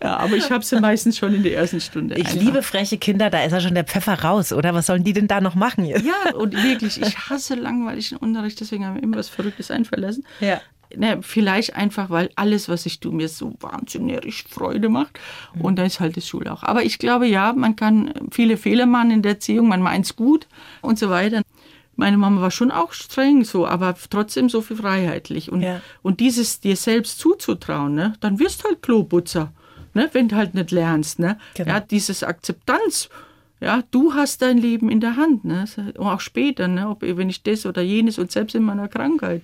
Ja, aber ich habe sie meistens schon in der ersten Stunde. ich einfach. liebe freche Kinder, da ist ja schon der Pfeffer raus, oder? Was sollen die denn da noch machen jetzt? Ja, und wirklich, ich hasse langweiligen Unterricht, deswegen haben wir immer was Verrücktes einfallen lassen. Ja. Ne, vielleicht einfach, weil alles, was ich tue, mir so wahnsinnig Freude macht. Und da ist halt die Schule auch. Aber ich glaube, ja, man kann viele Fehler machen in der Erziehung, man meint's gut und so weiter. Meine Mama war schon auch streng so, aber trotzdem so viel freiheitlich. Und, Ja. und dieses dir selbst zuzutrauen, ne, dann wirst halt Kloputzer, ne, wenn du halt nicht lernst. Ne? Genau. Ja, dieses Akzeptanz. Ja, du hast dein Leben in der Hand, ne? Auch später, ne? Ob, wenn ich das oder jenes und selbst in meiner Krankheit.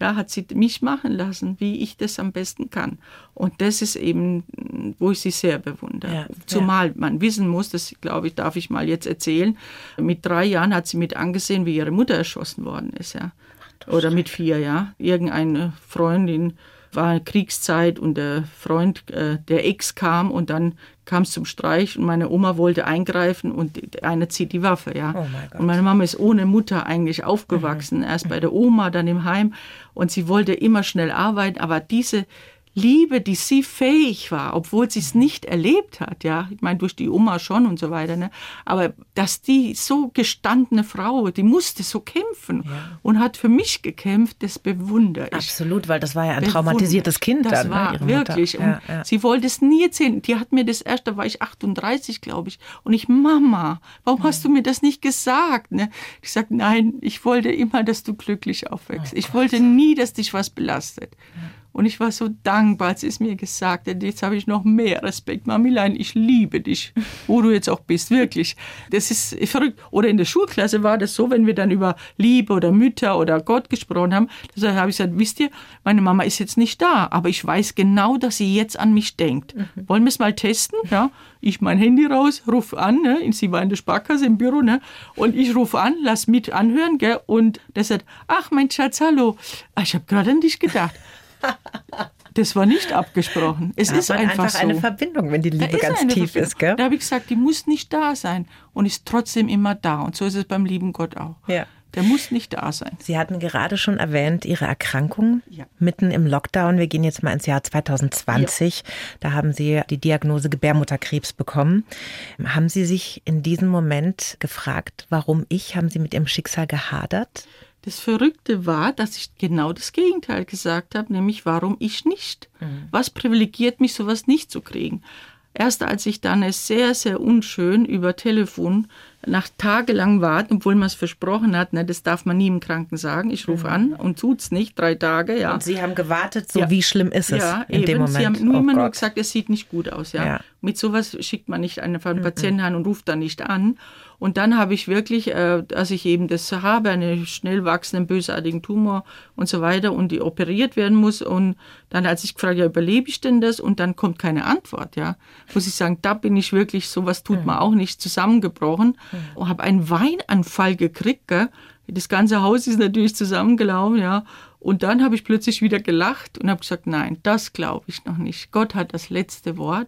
ja, hat sie mich machen lassen, wie ich das am besten kann. Und das ist eben, wo ich sie sehr bewundere. Ja, Zumal man wissen muss, das glaube ich, darf ich mal jetzt erzählen, mit drei Jahren hat sie mit angesehen, wie ihre Mutter erschossen worden ist, ja. Oder mit vier, ja. Irgendeine Freundin war Kriegszeit und der Freund, äh, der Ex kam und dann kam es zum Streich und meine Oma wollte eingreifen und einer zieht die Waffe, ja. Oh und meine Mama ist ohne Mutter eigentlich aufgewachsen, erst bei der Oma, dann im Heim. Und sie wollte immer schnell arbeiten, aber diese Liebe, die sie fähig war, obwohl sie es nicht erlebt hat, ja, ich meine durch die Oma schon und so weiter, ne, aber dass die so gestandene Frau, die musste so kämpfen und hat für mich gekämpft, das bewundere ich. Absolut, weil das war ja ein traumatisiertes Kind das dann. war ne, wirklich. Ja, ja. sie wollte es nie erzählen. Die hat mir das erst, da war ich 38, glaube ich. Und ich, Mama, warum hast du mir das nicht gesagt? Ne? Ich sag, nein, ich wollte immer, dass du glücklich aufwächst. Oh ich wollte nie, dass dich was belastet. Und ich war so dankbar, als sie es mir gesagt hat. Jetzt habe ich noch mehr Respekt. Mamilein, ich liebe dich, wo du jetzt auch bist, wirklich. Das ist verrückt. Oder in der Schulklasse war das so, wenn wir dann über Liebe oder Mütter oder Gott gesprochen haben, da habe ich gesagt, wisst ihr, meine Mama ist jetzt nicht da, aber ich weiß genau, dass sie jetzt an mich denkt. Wollen wir es mal testen? Ja, ich mein Handy raus, ruf an, ne? sie war in der Sparkasse im Büro, ne? und ich rufe an, lass mit anhören, gell? und der sagt, ach mein Schatz, hallo, Ah, ich habe gerade an dich gedacht. Das war nicht abgesprochen. Es Da ist man einfach, so. eine Verbindung, wenn die Liebe ganz tief Verbindung. ist, gell? Da habe ich gesagt, die muss nicht da sein und ist trotzdem immer da. Und so ist es beim lieben Gott auch. Ja. Der muss nicht da sein. Sie hatten gerade schon erwähnt, Ihre Erkrankung Ja. mitten im Lockdown. Wir gehen jetzt mal ins Jahr 2020. Da haben Sie die Diagnose Gebärmutterkrebs bekommen. Haben Sie sich in diesem Moment gefragt, warum ich? Haben Sie mit Ihrem Schicksal gehadert? Das Verrückte war, dass ich genau das Gegenteil gesagt habe, nämlich warum ich nicht. Was privilegiert mich, sowas nicht zu kriegen? Erst als ich dann es sehr, sehr unschön über Telefon nach tagelang warten, obwohl man es versprochen hat, ne, das darf man nie im Kranken sagen. Ich rufe an und tut's nicht, drei Tage, ja. Und Sie haben gewartet, so Ja. wie schlimm ist es ja, in eben. dem Moment? Sie haben nur Oh immer nur Gott. gesagt, es sieht nicht gut aus. Ja. Ja. Mit sowas schickt man nicht einen Patienten an und ruft dann nicht an. Und dann habe ich wirklich, äh, als ich eben das habe, einen schnell wachsenden, bösartigen Tumor und so weiter und die operiert werden muss. Und dann, als ich gefragt, ja, überlebe ich denn das? Und dann kommt keine Antwort, ja. Muss ich sagen, da bin ich wirklich, sowas tut man auch nicht, zusammengebrochen. Und habe einen Weinanfall gekriegt, gell? Das ganze Haus ist natürlich zusammengelaufen, ja. Und dann habe ich plötzlich wieder gelacht und habe gesagt, nein, das glaube ich noch nicht. Gott hat das letzte Wort.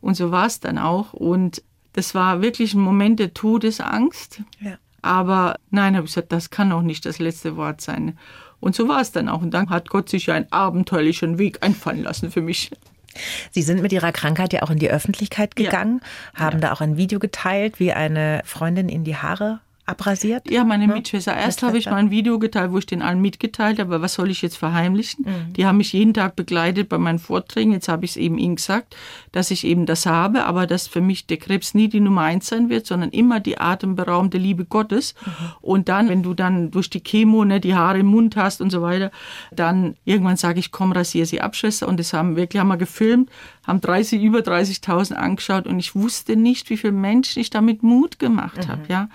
Und so war es dann auch. Und das war wirklich ein Moment der Todesangst. Ja. Aber nein, habe ich gesagt, das kann auch nicht das letzte Wort sein. Und so war es dann auch. Und dann hat Gott sich einen abenteuerlichen Weg einfallen lassen für mich. Sie sind mit Ihrer Krankheit ja auch in die Öffentlichkeit Ja. gegangen, haben da auch ein Video geteilt, wie eine Freundin in die Haare abrasiert. Ja, meine Ne? Mitschwester. Erst habe ich mal ein Video geteilt, wo ich den allen mitgeteilt habe, aber was soll ich jetzt verheimlichen? Mhm. Die haben mich jeden Tag begleitet bei meinen Vorträgen. Jetzt habe ich es eben ihnen gesagt, dass ich eben das habe, aber dass für mich der Krebs nie die Nummer eins sein wird, sondern immer die atemberaubende Liebe Gottes. Mhm. Und dann, wenn du dann durch die Chemo ne, die Haare im Mund hast und so weiter, dann irgendwann sage ich, komm, rasier sie ab, Schwester. Und das haben wirklich haben wir gefilmt, haben 30, über 30.000 angeschaut und ich wusste nicht, wie viele Menschen ich damit Mut gemacht habe, ja.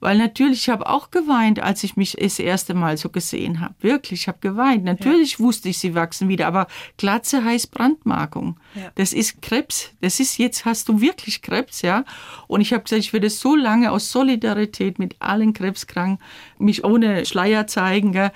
Weil natürlich, ich habe auch geweint, als ich mich das erste Mal so gesehen habe. Wirklich, ich habe geweint. Natürlich wusste ich, sie wachsen wieder, aber Glatze heißt Brandmarkung. Ja. Das ist Krebs. Das ist jetzt hast du wirklich Krebs, ja. Und ich habe gesagt, ich werde so lange aus Solidarität mit allen Krebskranken mich ohne Schleier zeigen, gell,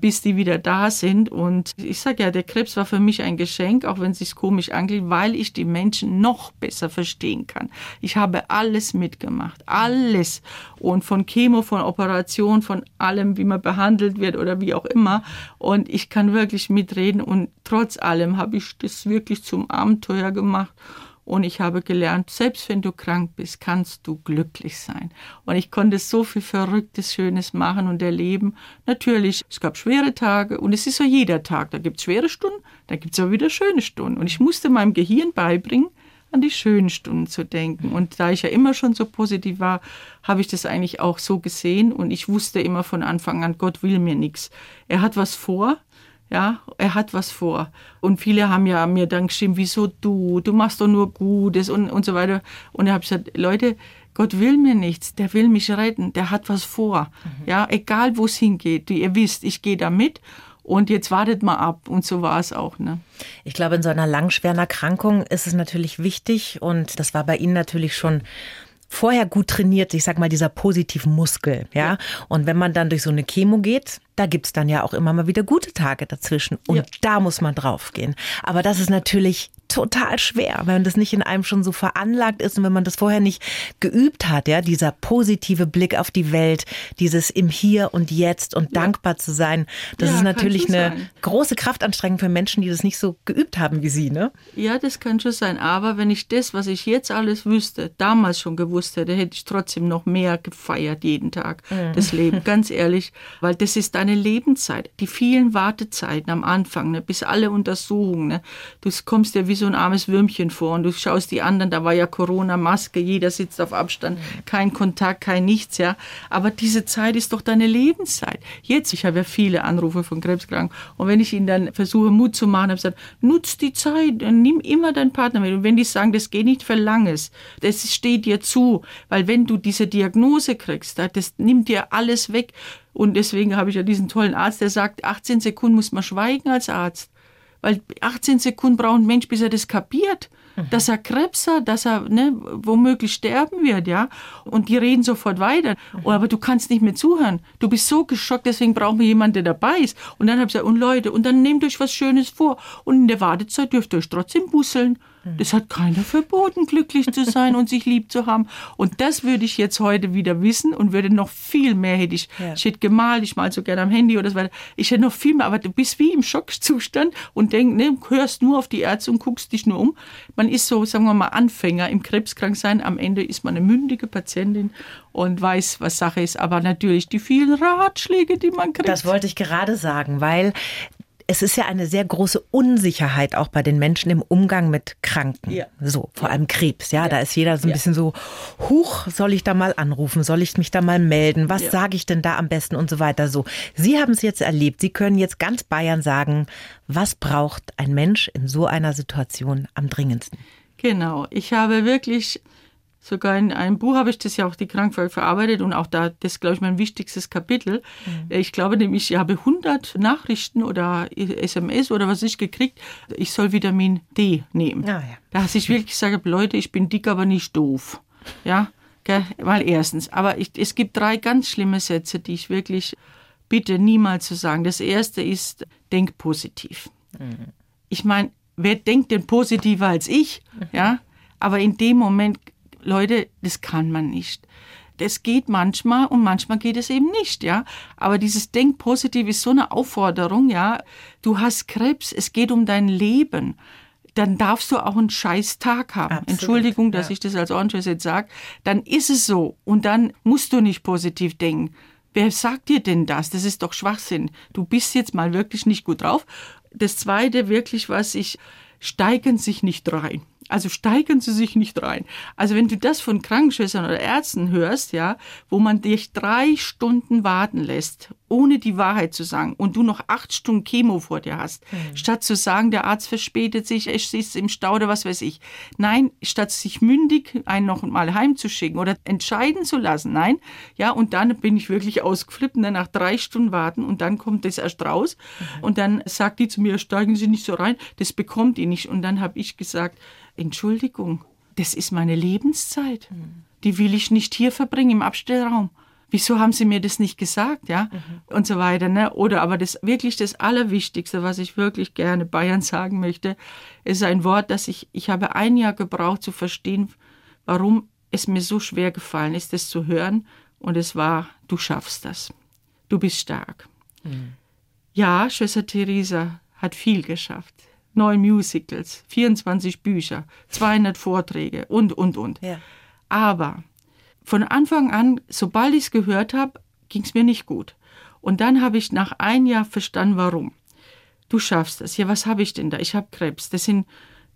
bis die wieder da sind. Und ich sage ja, der Krebs war für mich ein Geschenk, auch wenn es sich komisch angeht, weil ich die Menschen noch besser verstehen kann. Ich habe alles mitgemacht, alles. Und von Chemo, von Operation, von allem, wie man behandelt wird oder wie auch immer. Und ich kann wirklich mitreden. Und trotz allem habe ich das wirklich zum Abenteuer gemacht. Und ich habe gelernt, selbst wenn du krank bist, kannst du glücklich sein. Und ich konnte so viel Verrücktes, Schönes machen und erleben. Natürlich, es gab schwere Tage und es ist so jeder Tag. Da gibt es schwere Stunden, da gibt es aber wieder schöne Stunden. Und ich musste meinem Gehirn beibringen, an die schönen Stunden zu denken. Und da ich ja immer schon so positiv war, habe ich das eigentlich auch so gesehen. Und ich wusste immer von Anfang an, Gott will mir nichts. Er hat was vor. Ja, er hat was vor. Und viele haben ja mir dann geschrieben, wieso du? Du machst doch nur Gutes und, und so weiter. Und ich habe gesagt, Leute, Gott will mir nichts, der will mich retten, der hat was vor. Ja, egal wo es hingeht. Ihr wisst, ich gehe da mit Und jetzt wartet mal ab. Und so war es auch. Ne? Ich glaube, in so einer langschweren Erkrankung ist es natürlich wichtig und das war bei Ihnen natürlich schon vorher gut trainiert, ich sag mal, dieser positiven Muskel, ja. Und wenn man dann durch so eine Chemo geht, da gibt's dann ja auch immer mal wieder gute Tage dazwischen. Und ja. da muss man draufgehen. Aber das ist natürlich total schwer, wenn das nicht in einem schon so veranlagt ist und wenn man das vorher nicht geübt hat, ja, dieser positive Blick auf die Welt, dieses im Hier und Jetzt und ja. dankbar zu sein, das ja, ist natürlich eine sein. große Kraftanstrengung für Menschen, die das nicht so geübt haben wie Sie, ne? Ja, das kann schon sein. Aber wenn ich das, was ich jetzt alles wüsste, damals schon gewusst hätte, hätte ich trotzdem noch mehr gefeiert jeden Tag, mhm. das Leben, ganz ehrlich, weil das ist deine Lebenszeit. Die vielen Wartezeiten am Anfang, ne, bis alle Untersuchungen, ne, du kommst ja wie so ein armes Würmchen vor und du schaust die anderen, da war ja Corona, Maske, jeder sitzt auf Abstand, kein Kontakt, kein nichts, ja. Aber diese Zeit ist doch deine Lebenszeit. Jetzt, ich habe ja viele Anrufe von Krebskranken und wenn ich ihnen dann versuche, Mut zu machen, habe ich gesagt, nutz die Zeit, nimm immer deinen Partner mit. Und wenn die sagen, das geht nicht, verlang es. Das steht dir zu, weil wenn du diese Diagnose kriegst, das nimmt dir alles weg. Und deswegen habe ich ja diesen tollen Arzt, der sagt, 18 Sekunden muss man schweigen als Arzt. Weil 18 Sekunden braucht ein Mensch, bis er das kapiert, mhm. dass er Krebs hat, dass er ne, womöglich sterben wird, ja. Und die reden sofort weiter. Mhm. Aber du kannst nicht mehr zuhören. Du bist so geschockt, deswegen brauchen wir jemanden, der dabei ist. Und dann habe ich gesagt, und Leute, und dann nehmt euch was Schönes vor. Und in der Wartezeit dürft ihr euch trotzdem busseln. Das hat keiner verboten, glücklich zu sein und sich lieb zu haben. Und das würde ich jetzt heute wieder wissen und würde noch viel mehr hätte ich, ja. ich hätte gemalt, ich mal so gerne am Handy oder so weiter. Ich hätte noch viel mehr, aber du bist wie im Schockzustand und denkst, ne, hörst nur auf die Ärzte und guckst dich nur um. Man ist so, sagen wir mal, Anfänger im Krebskranksein. Am Ende ist man eine mündige Patientin und weiß, was Sache ist. Aber natürlich die vielen Ratschläge, die man kriegt. Das wollte ich gerade sagen, weil es ist ja eine sehr große Unsicherheit auch bei den Menschen im Umgang mit Kranken. Ja. So, vor allem Krebs, ja, ja. Da ist jeder so ein ja. bisschen so, huch, soll ich da mal anrufen? Soll ich mich da mal melden? Was sage ich denn da am besten und so weiter so. Sie haben es jetzt erlebt. Sie können jetzt ganz Bayern sagen, was braucht ein Mensch in so einer Situation am dringendsten? Genau. Ich habe wirklich Sogar in einem Buch habe ich das ja auch die Krankheit verarbeitet und auch da, das ist, glaube ich, mein wichtigstes Kapitel. Mhm. Ich glaube nämlich, ich habe 100 Nachrichten oder SMS oder was ich gekriegt, ich soll Vitamin D nehmen. Ah, ja. Da habe ich wirklich gesagt, Leute, ich bin dick, aber nicht doof. Ja, gell? weil erstens. Aber ich, es gibt drei ganz schlimme Sätze, die ich wirklich bitte niemals zu sagen. Das erste ist, denk positiv. Mhm. Ich meine, wer denkt denn positiver als ich? Mhm. Ja, aber in dem Moment Leute, das kann man nicht. Das geht manchmal und manchmal geht es eben nicht, ja. Aber dieses Denk positiv ist so eine Aufforderung, ja. Du hast Krebs, es geht um dein Leben. Dann darfst du auch einen scheiß Tag haben. Absolut, Entschuldigung, dass ja. ich das als Orange jetzt sage. Dann ist es so. Und dann musst du nicht positiv denken. Wer sagt dir denn das? Das ist doch Schwachsinn. Du bist jetzt mal wirklich nicht gut drauf. Das zweite wirklich, was ich, steigen sich nicht rein. Also steigern Sie sich nicht rein. Also wenn du das von Krankenschwestern oder Ärzten hörst, ja, wo man dich drei Stunden warten lässt, ohne die Wahrheit zu sagen, und du noch acht Stunden Chemo vor dir hast, mhm. statt zu sagen, der Arzt verspätet sich, er sitzt im Stau oder was weiß ich. Nein, statt sich mündig einen noch mal heimzuschicken oder entscheiden zu lassen, nein, ja, und dann bin ich wirklich ausgeflippt, ne, nach drei Stunden warten und dann kommt das erst raus mhm. und dann sagt die zu mir, steigen Sie nicht so rein, das bekommt ihr nicht. Und dann habe ich gesagt, Entschuldigung, das ist meine Lebenszeit. Mhm. Die will ich nicht hier verbringen im Abstellraum. Wieso haben Sie mir das nicht gesagt, ja? Mhm. Und so weiter, ne? Oder aber das wirklich das Allerwichtigste, was ich wirklich gerne Bayern sagen möchte, ist ein Wort, das ich, ich habe ein Jahr gebraucht zu verstehen, warum es mir so schwer gefallen ist, das zu hören. Und es war, du schaffst das. Du bist stark. Mhm. Ja, Schwester Theresa hat viel geschafft neun Musicals, 24 Bücher, 200 Vorträge und, und, und. Ja. Aber von Anfang an, sobald ich es gehört habe, ging es mir nicht gut. Und dann habe ich nach einem Jahr verstanden, warum. Du schaffst das. Ja, was habe ich denn da? Ich habe Krebs. Das sind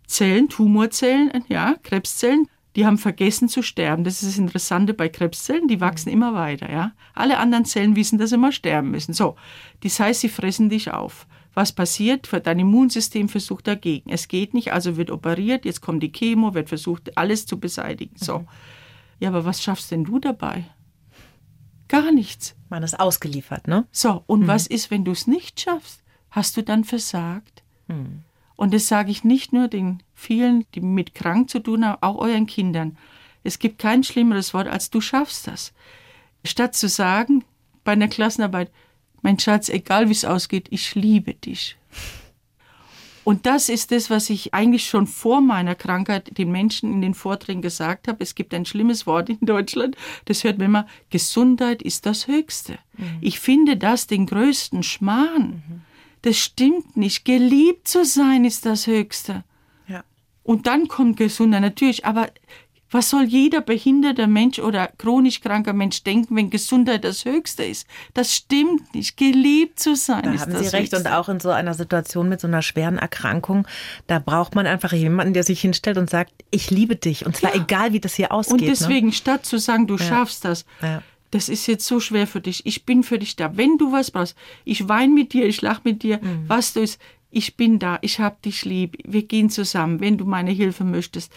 Zellen, Tumorzellen, ja, Krebszellen. Die haben vergessen zu sterben. Das ist das Interessante bei Krebszellen. Die wachsen immer weiter, ja. Alle anderen Zellen wissen, dass sie immer sterben müssen. So. Das heißt, sie fressen dich auf. Was passiert? Dein Immunsystem versucht dagegen. Es geht nicht, also wird operiert, jetzt kommt die Chemo, wird versucht, alles zu beseitigen. So. Mhm. Ja, aber was schaffst denn du dabei? Gar nichts. Man ist ausgeliefert, ne? So, und mhm. was ist, wenn du es nicht schaffst? hast du dann versagt? Mhm. Und das sage ich nicht nur den vielen, die mit krank zu tun haben, auch euren Kindern. Es gibt kein schlimmeres Wort als du schaffst das. Statt zu sagen bei einer Klassenarbeit, mein Schatz, egal wie es ausgeht, ich liebe dich. Und das ist das, was ich eigentlich schon vor meiner Krankheit den Menschen in den Vorträgen gesagt habe. Es gibt ein schlimmes Wort in Deutschland, das hört man immer, Gesundheit ist das Höchste. Mhm. Ich finde das den größten Schmarrn. Mhm. Das stimmt nicht. Geliebt zu sein ist das Höchste. Ja. Und dann kommt Gesundheit natürlich, aber was soll jeder behinderte Mensch oder chronisch kranker Mensch denken, wenn Gesundheit das Höchste ist? Das stimmt nicht. Geliebt zu sein da ist haben das Sie recht. Höchste. Und auch in so einer Situation mit so einer schweren Erkrankung, da braucht man einfach jemanden, der sich hinstellt und sagt, ich liebe dich. Und zwar ja. egal, wie das hier ausgeht. Und ne? deswegen, ne? statt zu sagen, du ja. schaffst das, ja. das ist jetzt so schwer für dich. Ich bin für dich da. Wenn du was brauchst, ich weine mit dir, ich lache mit dir, mhm. was du ist, ich bin da, ich hab dich lieb, wir gehen zusammen, wenn du meine Hilfe möchtest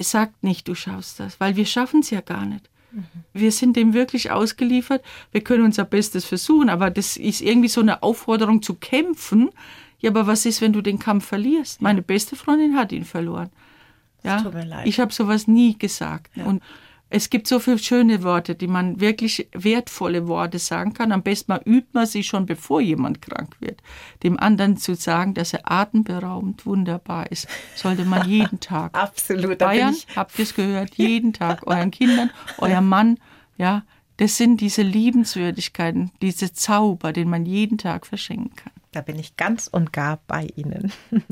sagt nicht, du schaffst das, weil wir schaffen es ja gar nicht. Mhm. Wir sind dem wirklich ausgeliefert. Wir können unser Bestes versuchen, aber das ist irgendwie so eine Aufforderung zu kämpfen. Ja, aber was ist, wenn du den Kampf verlierst? Meine beste Freundin hat ihn verloren. Ja, ich habe sowas nie gesagt. Ja. Und es gibt so viele schöne Worte, die man wirklich wertvolle Worte sagen kann. Am besten mal übt man sie schon, bevor jemand krank wird. Dem anderen zu sagen, dass er atemberaubend wunderbar ist, sollte man jeden Tag. Absolut. Bayern, habt ihr es gehört, jeden Tag euren Kindern, euer Mann, ja, das sind diese Liebenswürdigkeiten, diese Zauber, den man jeden Tag verschenken kann. Da bin ich ganz und gar bei Ihnen.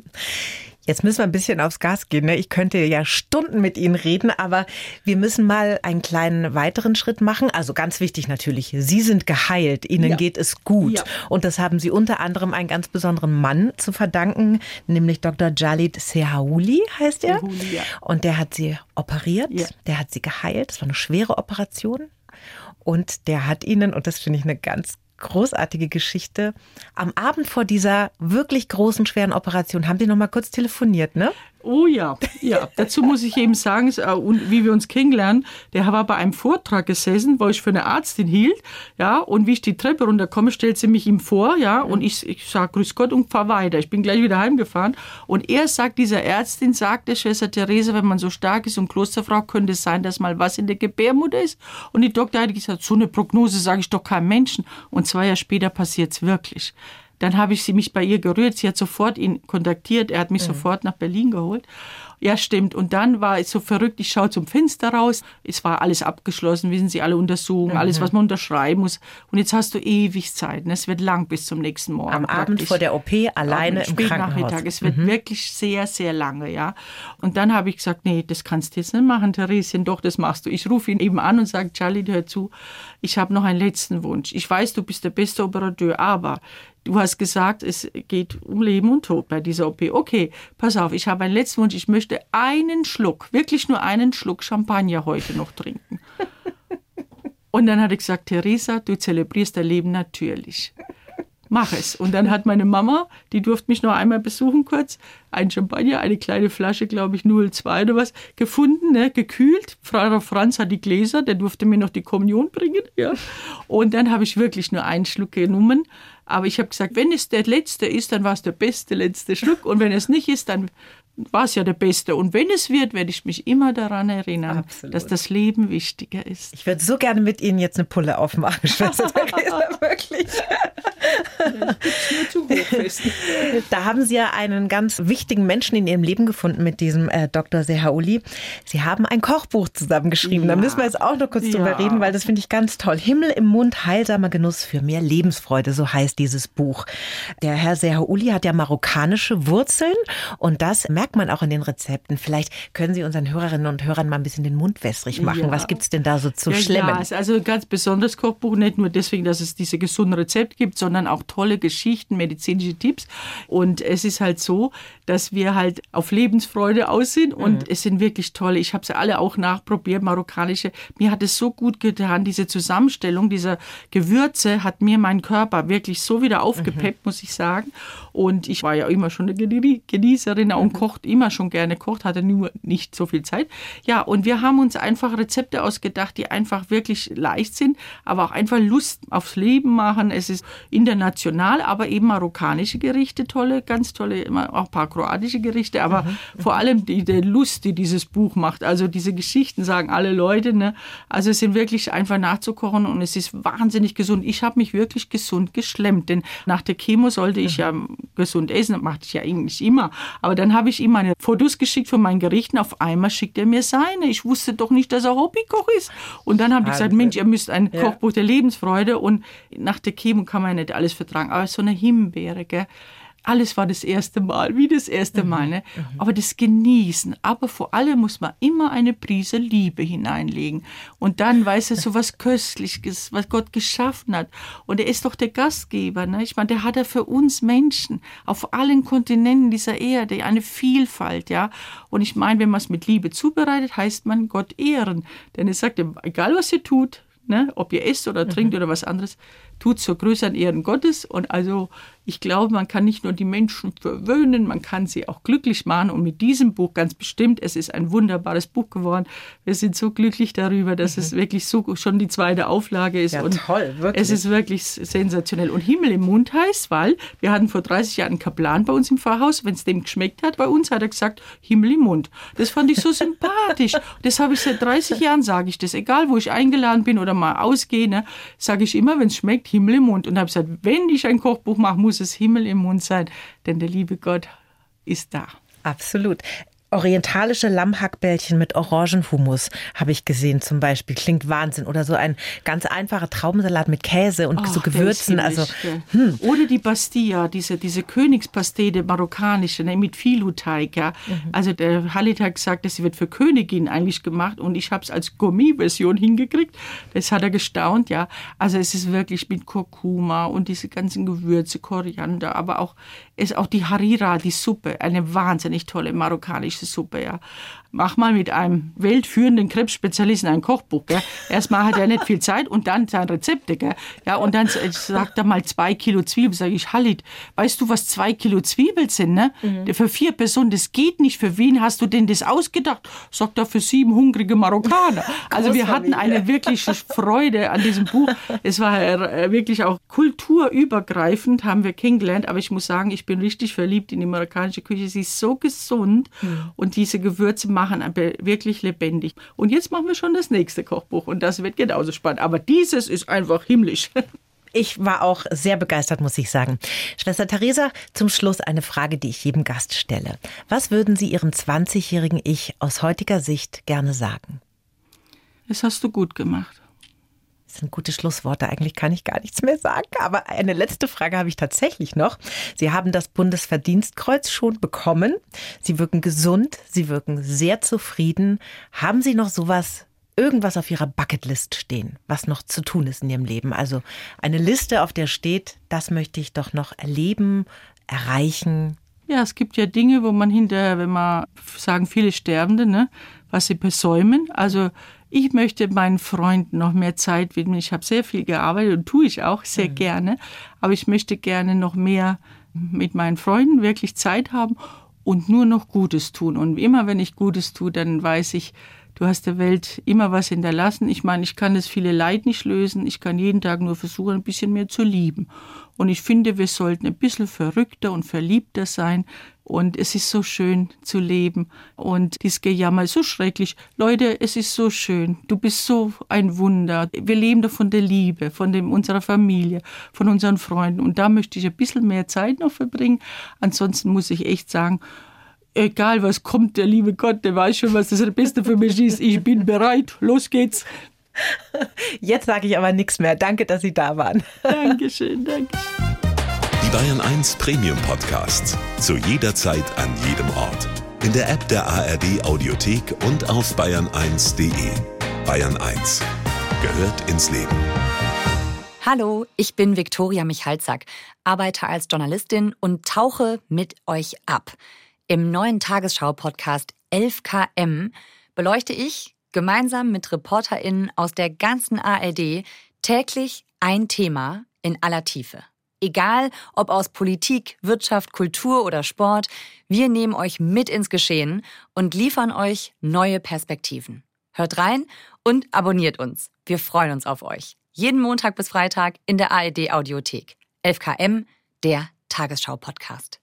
Jetzt müssen wir ein bisschen aufs Gas gehen. Ne? Ich könnte ja Stunden mit Ihnen reden, aber wir müssen mal einen kleinen weiteren Schritt machen. Also ganz wichtig natürlich, Sie sind geheilt, Ihnen ja. geht es gut. Ja. Und das haben Sie unter anderem einen ganz besonderen Mann zu verdanken, nämlich Dr. Jalid Sehauli heißt er. Sehauli, ja. Und der hat Sie operiert, der hat Sie geheilt. Das war eine schwere Operation. Und der hat Ihnen, und das finde ich eine ganz großartige Geschichte. Am Abend vor dieser wirklich großen, schweren Operation haben die noch mal kurz telefoniert, ne? Oh ja, ja. Dazu muss ich eben sagen, wie wir uns kennenlernen, der war bei einem Vortrag gesessen, wo ich für eine Arztin hielt, ja, und wie ich die Treppe runterkomme, stellt sie mich ihm vor, ja, und ich, ich sage Grüß Gott und fahr weiter. Ich bin gleich wieder heimgefahren. Und er sagt, dieser Ärztin sagte, Schwester Therese, wenn man so stark ist und Klosterfrau, könnte es sein, dass mal was in der Gebärmutter ist. Und die Doktor hat gesagt, so eine Prognose sage ich doch keinem Menschen. Und zwei Jahre später passiert es wirklich. Dann habe ich sie mich bei ihr gerührt. Sie hat sofort ihn kontaktiert. Er hat mich mhm. sofort nach Berlin geholt. Ja, stimmt. Und dann war es so verrückt, ich schaue zum Fenster raus. Es war alles abgeschlossen, wissen Sie, alle Untersuchungen, mhm. alles, was man unterschreiben muss. Und jetzt hast du ewig Zeit. Ne? Es wird lang bis zum nächsten Morgen. Am praktisch. Abend vor der OP alleine im Krankenhaus. Nachmittag. Es wird mhm. wirklich sehr, sehr lange, ja. Und dann habe ich gesagt, nee, das kannst du jetzt nicht machen, Theresien. Doch, das machst du. Ich rufe ihn eben an und sage, Charlie, hör zu, ich habe noch einen letzten Wunsch. Ich weiß, du bist der beste Operateur, aber Du hast gesagt, es geht um Leben und Tod bei dieser OP. Okay, pass auf, ich habe einen letzten Wunsch. Ich möchte einen Schluck, wirklich nur einen Schluck Champagner heute noch trinken. Und dann hat er gesagt, Theresa, du zelebrierst dein Leben natürlich. Mach es. Und dann hat meine Mama, die durfte mich noch einmal besuchen kurz, ein Champagner, eine kleine Flasche, glaube ich, 02 oder was, gefunden, ne, gekühlt. Frau Franz hat die Gläser, der durfte mir noch die Kommunion bringen. Ja. Und dann habe ich wirklich nur einen Schluck genommen aber ich habe gesagt, wenn es der letzte ist, dann war es der beste letzte Schluck. Und wenn es nicht ist, dann war es ja der Beste. Und wenn es wird, werde ich mich immer daran erinnern, Absolut. dass das Leben wichtiger ist. Ich würde so gerne mit Ihnen jetzt eine Pulle aufmachen, Schwester Theresa, wirklich. da haben Sie ja einen ganz wichtigen Menschen in Ihrem Leben gefunden mit diesem äh, Dr. Sehauli. Sie haben ein Kochbuch zusammengeschrieben. Ja. Da müssen wir jetzt auch noch kurz ja. drüber reden, weil das finde ich ganz toll. Himmel im Mund, heilsamer Genuss für mehr Lebensfreude, so heißt dieses Buch. Der Herr Sehauli hat ja marokkanische Wurzeln und das merkt man auch in den Rezepten. Vielleicht können Sie unseren Hörerinnen und Hörern mal ein bisschen den Mund wässrig machen. Ja. Was gibt es denn da so zu ja, schlemmen? Ja, also ein ganz besonderes Kochbuch, nicht nur deswegen, dass es diese gesunden Rezepte gibt, sondern auch tolle Geschichten, medizinische Tipps. Und es ist halt so, dass wir halt auf Lebensfreude aus sind und mhm. es sind wirklich tolle. Ich habe sie alle auch nachprobiert, marokkanische. Mir hat es so gut getan, diese Zusammenstellung dieser Gewürze hat mir meinen Körper wirklich so wieder aufgepeppt, mhm. muss ich sagen. Und ich war ja immer schon eine Genießerin und Koch kocht immer schon gerne kocht, hatte nur nicht so viel Zeit. Ja, und wir haben uns einfach Rezepte ausgedacht, die einfach wirklich leicht sind, aber auch einfach Lust aufs Leben machen. Es ist international, aber eben marokkanische Gerichte, tolle, ganz tolle, auch ein paar kroatische Gerichte, aber mhm. vor allem die, die Lust, die dieses Buch macht. Also diese Geschichten sagen alle Leute, ne? Also es sind wirklich einfach nachzukochen und es ist wahnsinnig gesund. Ich habe mich wirklich gesund geschlemmt, denn nach der Chemo sollte ich ja gesund essen, das machte ich ja eigentlich immer. Aber dann habe ich ihm meine Fotos geschickt von meinen Gerichten. Auf einmal schickt er mir seine. Ich wusste doch nicht, dass er Hobbykoch ist. Und dann habe ich gesagt, Mensch, ihr müsst ein ja. Kochbuch der Lebensfreude und nach der Chemo kann man ja nicht alles vertragen. Aber so eine Himbeere, gell? Alles war das erste Mal, wie das erste mhm. Mal. Ne? Mhm. Aber das Genießen. Aber vor allem muss man immer eine Prise Liebe hineinlegen. Und dann weiß er so was Köstliches, was Gott geschaffen hat. Und er ist doch der Gastgeber. Ne? Ich meine, der hat er für uns Menschen auf allen Kontinenten dieser Erde eine Vielfalt. ja. Und ich meine, wenn man es mit Liebe zubereitet, heißt man Gott ehren. Denn er sagt, egal was ihr tut, ne, ob ihr esst oder trinkt mhm. oder was anderes, tut zur größeren Ehren Gottes. Und also ich glaube, man kann nicht nur die Menschen verwöhnen, man kann sie auch glücklich machen. Und mit diesem Buch ganz bestimmt, es ist ein wunderbares Buch geworden. Wir sind so glücklich darüber, dass mhm. es wirklich so schon die zweite Auflage ist. Ja, und toll, wirklich. Es ist wirklich sensationell. Und Himmel im Mund heißt, weil wir hatten vor 30 Jahren einen Kaplan bei uns im Pfarrhaus. Wenn es dem geschmeckt hat bei uns, hat er gesagt, Himmel im Mund. Das fand ich so sympathisch. Das habe ich seit 30 Jahren, sage ich das. Egal, wo ich eingeladen bin oder mal ausgehe, ne, sage ich immer, wenn es schmeckt, Himmel im Mund. Und habe gesagt, wenn ich ein Kochbuch mache, muss es Himmel im Mund sein, denn der liebe Gott ist da. Absolut orientalische Lammhackbällchen mit Orangenhumus habe ich gesehen zum Beispiel. Klingt Wahnsinn. Oder so ein ganz einfacher Traubensalat mit Käse und Ach, so Gewürzen. Also, hm. Oder die Bastilla, diese, diese Königspastete marokkanische ne, mit Filuteig. Ja. Mhm. Also der Halit hat gesagt, sie wird für Königin eigentlich gemacht und ich habe es als Gourmet-Version hingekriegt. Das hat er gestaunt, ja. Also es ist wirklich mit Kurkuma und diese ganzen Gewürze, Koriander, aber auch, ist auch die Harira, die Suppe, eine wahnsinnig tolle marokkanische Suppe, ja mach mal mit einem weltführenden Krebsspezialisten ein Kochbuch. Gell? Erstmal hat er nicht viel Zeit und dann sein Rezepte. Gell? Ja, und dann sagt er mal zwei Kilo Zwiebeln. Sag ich, Halit, weißt du, was zwei Kilo Zwiebeln sind? Ne? Mhm. Für vier Personen, das geht nicht. Für wen hast du denn das ausgedacht? Sagt er, für sieben hungrige Marokkaner. Also wir hatten eine wirkliche Freude an diesem Buch. Es war äh, wirklich auch kulturübergreifend, haben wir kennengelernt. Aber ich muss sagen, ich bin richtig verliebt in die marokkanische Küche. Sie ist so gesund mhm. Und diese Gewürze machen wirklich lebendig. Und jetzt machen wir schon das nächste Kochbuch und das wird genauso spannend. Aber dieses ist einfach himmlisch. Ich war auch sehr begeistert, muss ich sagen. Schwester Theresa, zum Schluss eine Frage, die ich jedem Gast stelle. Was würden Sie Ihrem 20-jährigen Ich aus heutiger Sicht gerne sagen? Das hast du gut gemacht. Das sind gute Schlussworte. Eigentlich kann ich gar nichts mehr sagen. Aber eine letzte Frage habe ich tatsächlich noch. Sie haben das Bundesverdienstkreuz schon bekommen. Sie wirken gesund. Sie wirken sehr zufrieden. Haben Sie noch sowas, irgendwas auf Ihrer Bucketlist stehen, was noch zu tun ist in Ihrem Leben? Also eine Liste, auf der steht, das möchte ich doch noch erleben, erreichen. Ja, es gibt ja Dinge, wo man hinterher, wenn man sagen, viele Sterbende, ne, was sie besäumen. Also ich möchte meinen Freunden noch mehr Zeit widmen. Ich habe sehr viel gearbeitet und tue ich auch sehr mhm. gerne. Aber ich möchte gerne noch mehr mit meinen Freunden wirklich Zeit haben und nur noch Gutes tun. Und immer wenn ich Gutes tue, dann weiß ich, du hast der Welt immer was hinterlassen. Ich meine, ich kann das viele Leid nicht lösen. Ich kann jeden Tag nur versuchen, ein bisschen mehr zu lieben. Und ich finde, wir sollten ein bisschen verrückter und verliebter sein. Und es ist so schön zu leben. Und dieses Gejammer ist so schrecklich. Leute, es ist so schön. Du bist so ein Wunder. Wir leben da von der Liebe, von dem, unserer Familie, von unseren Freunden. Und da möchte ich ein bisschen mehr Zeit noch verbringen. Ansonsten muss ich echt sagen, egal was kommt, der liebe Gott, der weiß schon, was das Beste für mich ist. Ich bin bereit. Los geht's. Jetzt sage ich aber nichts mehr. Danke, dass Sie da waren. Dankeschön, danke. Bayern 1 Premium Podcasts. Zu jeder Zeit, an jedem Ort. In der App der ARD Audiothek und auf bayern1.de. Bayern 1 gehört ins Leben. Hallo, ich bin Viktoria Michalzack, arbeite als Journalistin und tauche mit euch ab. Im neuen Tagesschau-Podcast 11KM beleuchte ich gemeinsam mit ReporterInnen aus der ganzen ARD täglich ein Thema in aller Tiefe. Egal ob aus Politik, Wirtschaft, Kultur oder Sport, wir nehmen euch mit ins Geschehen und liefern euch neue Perspektiven. Hört rein und abonniert uns. Wir freuen uns auf euch. Jeden Montag bis Freitag in der ARD Audiothek. 11KM, der Tagesschau-Podcast.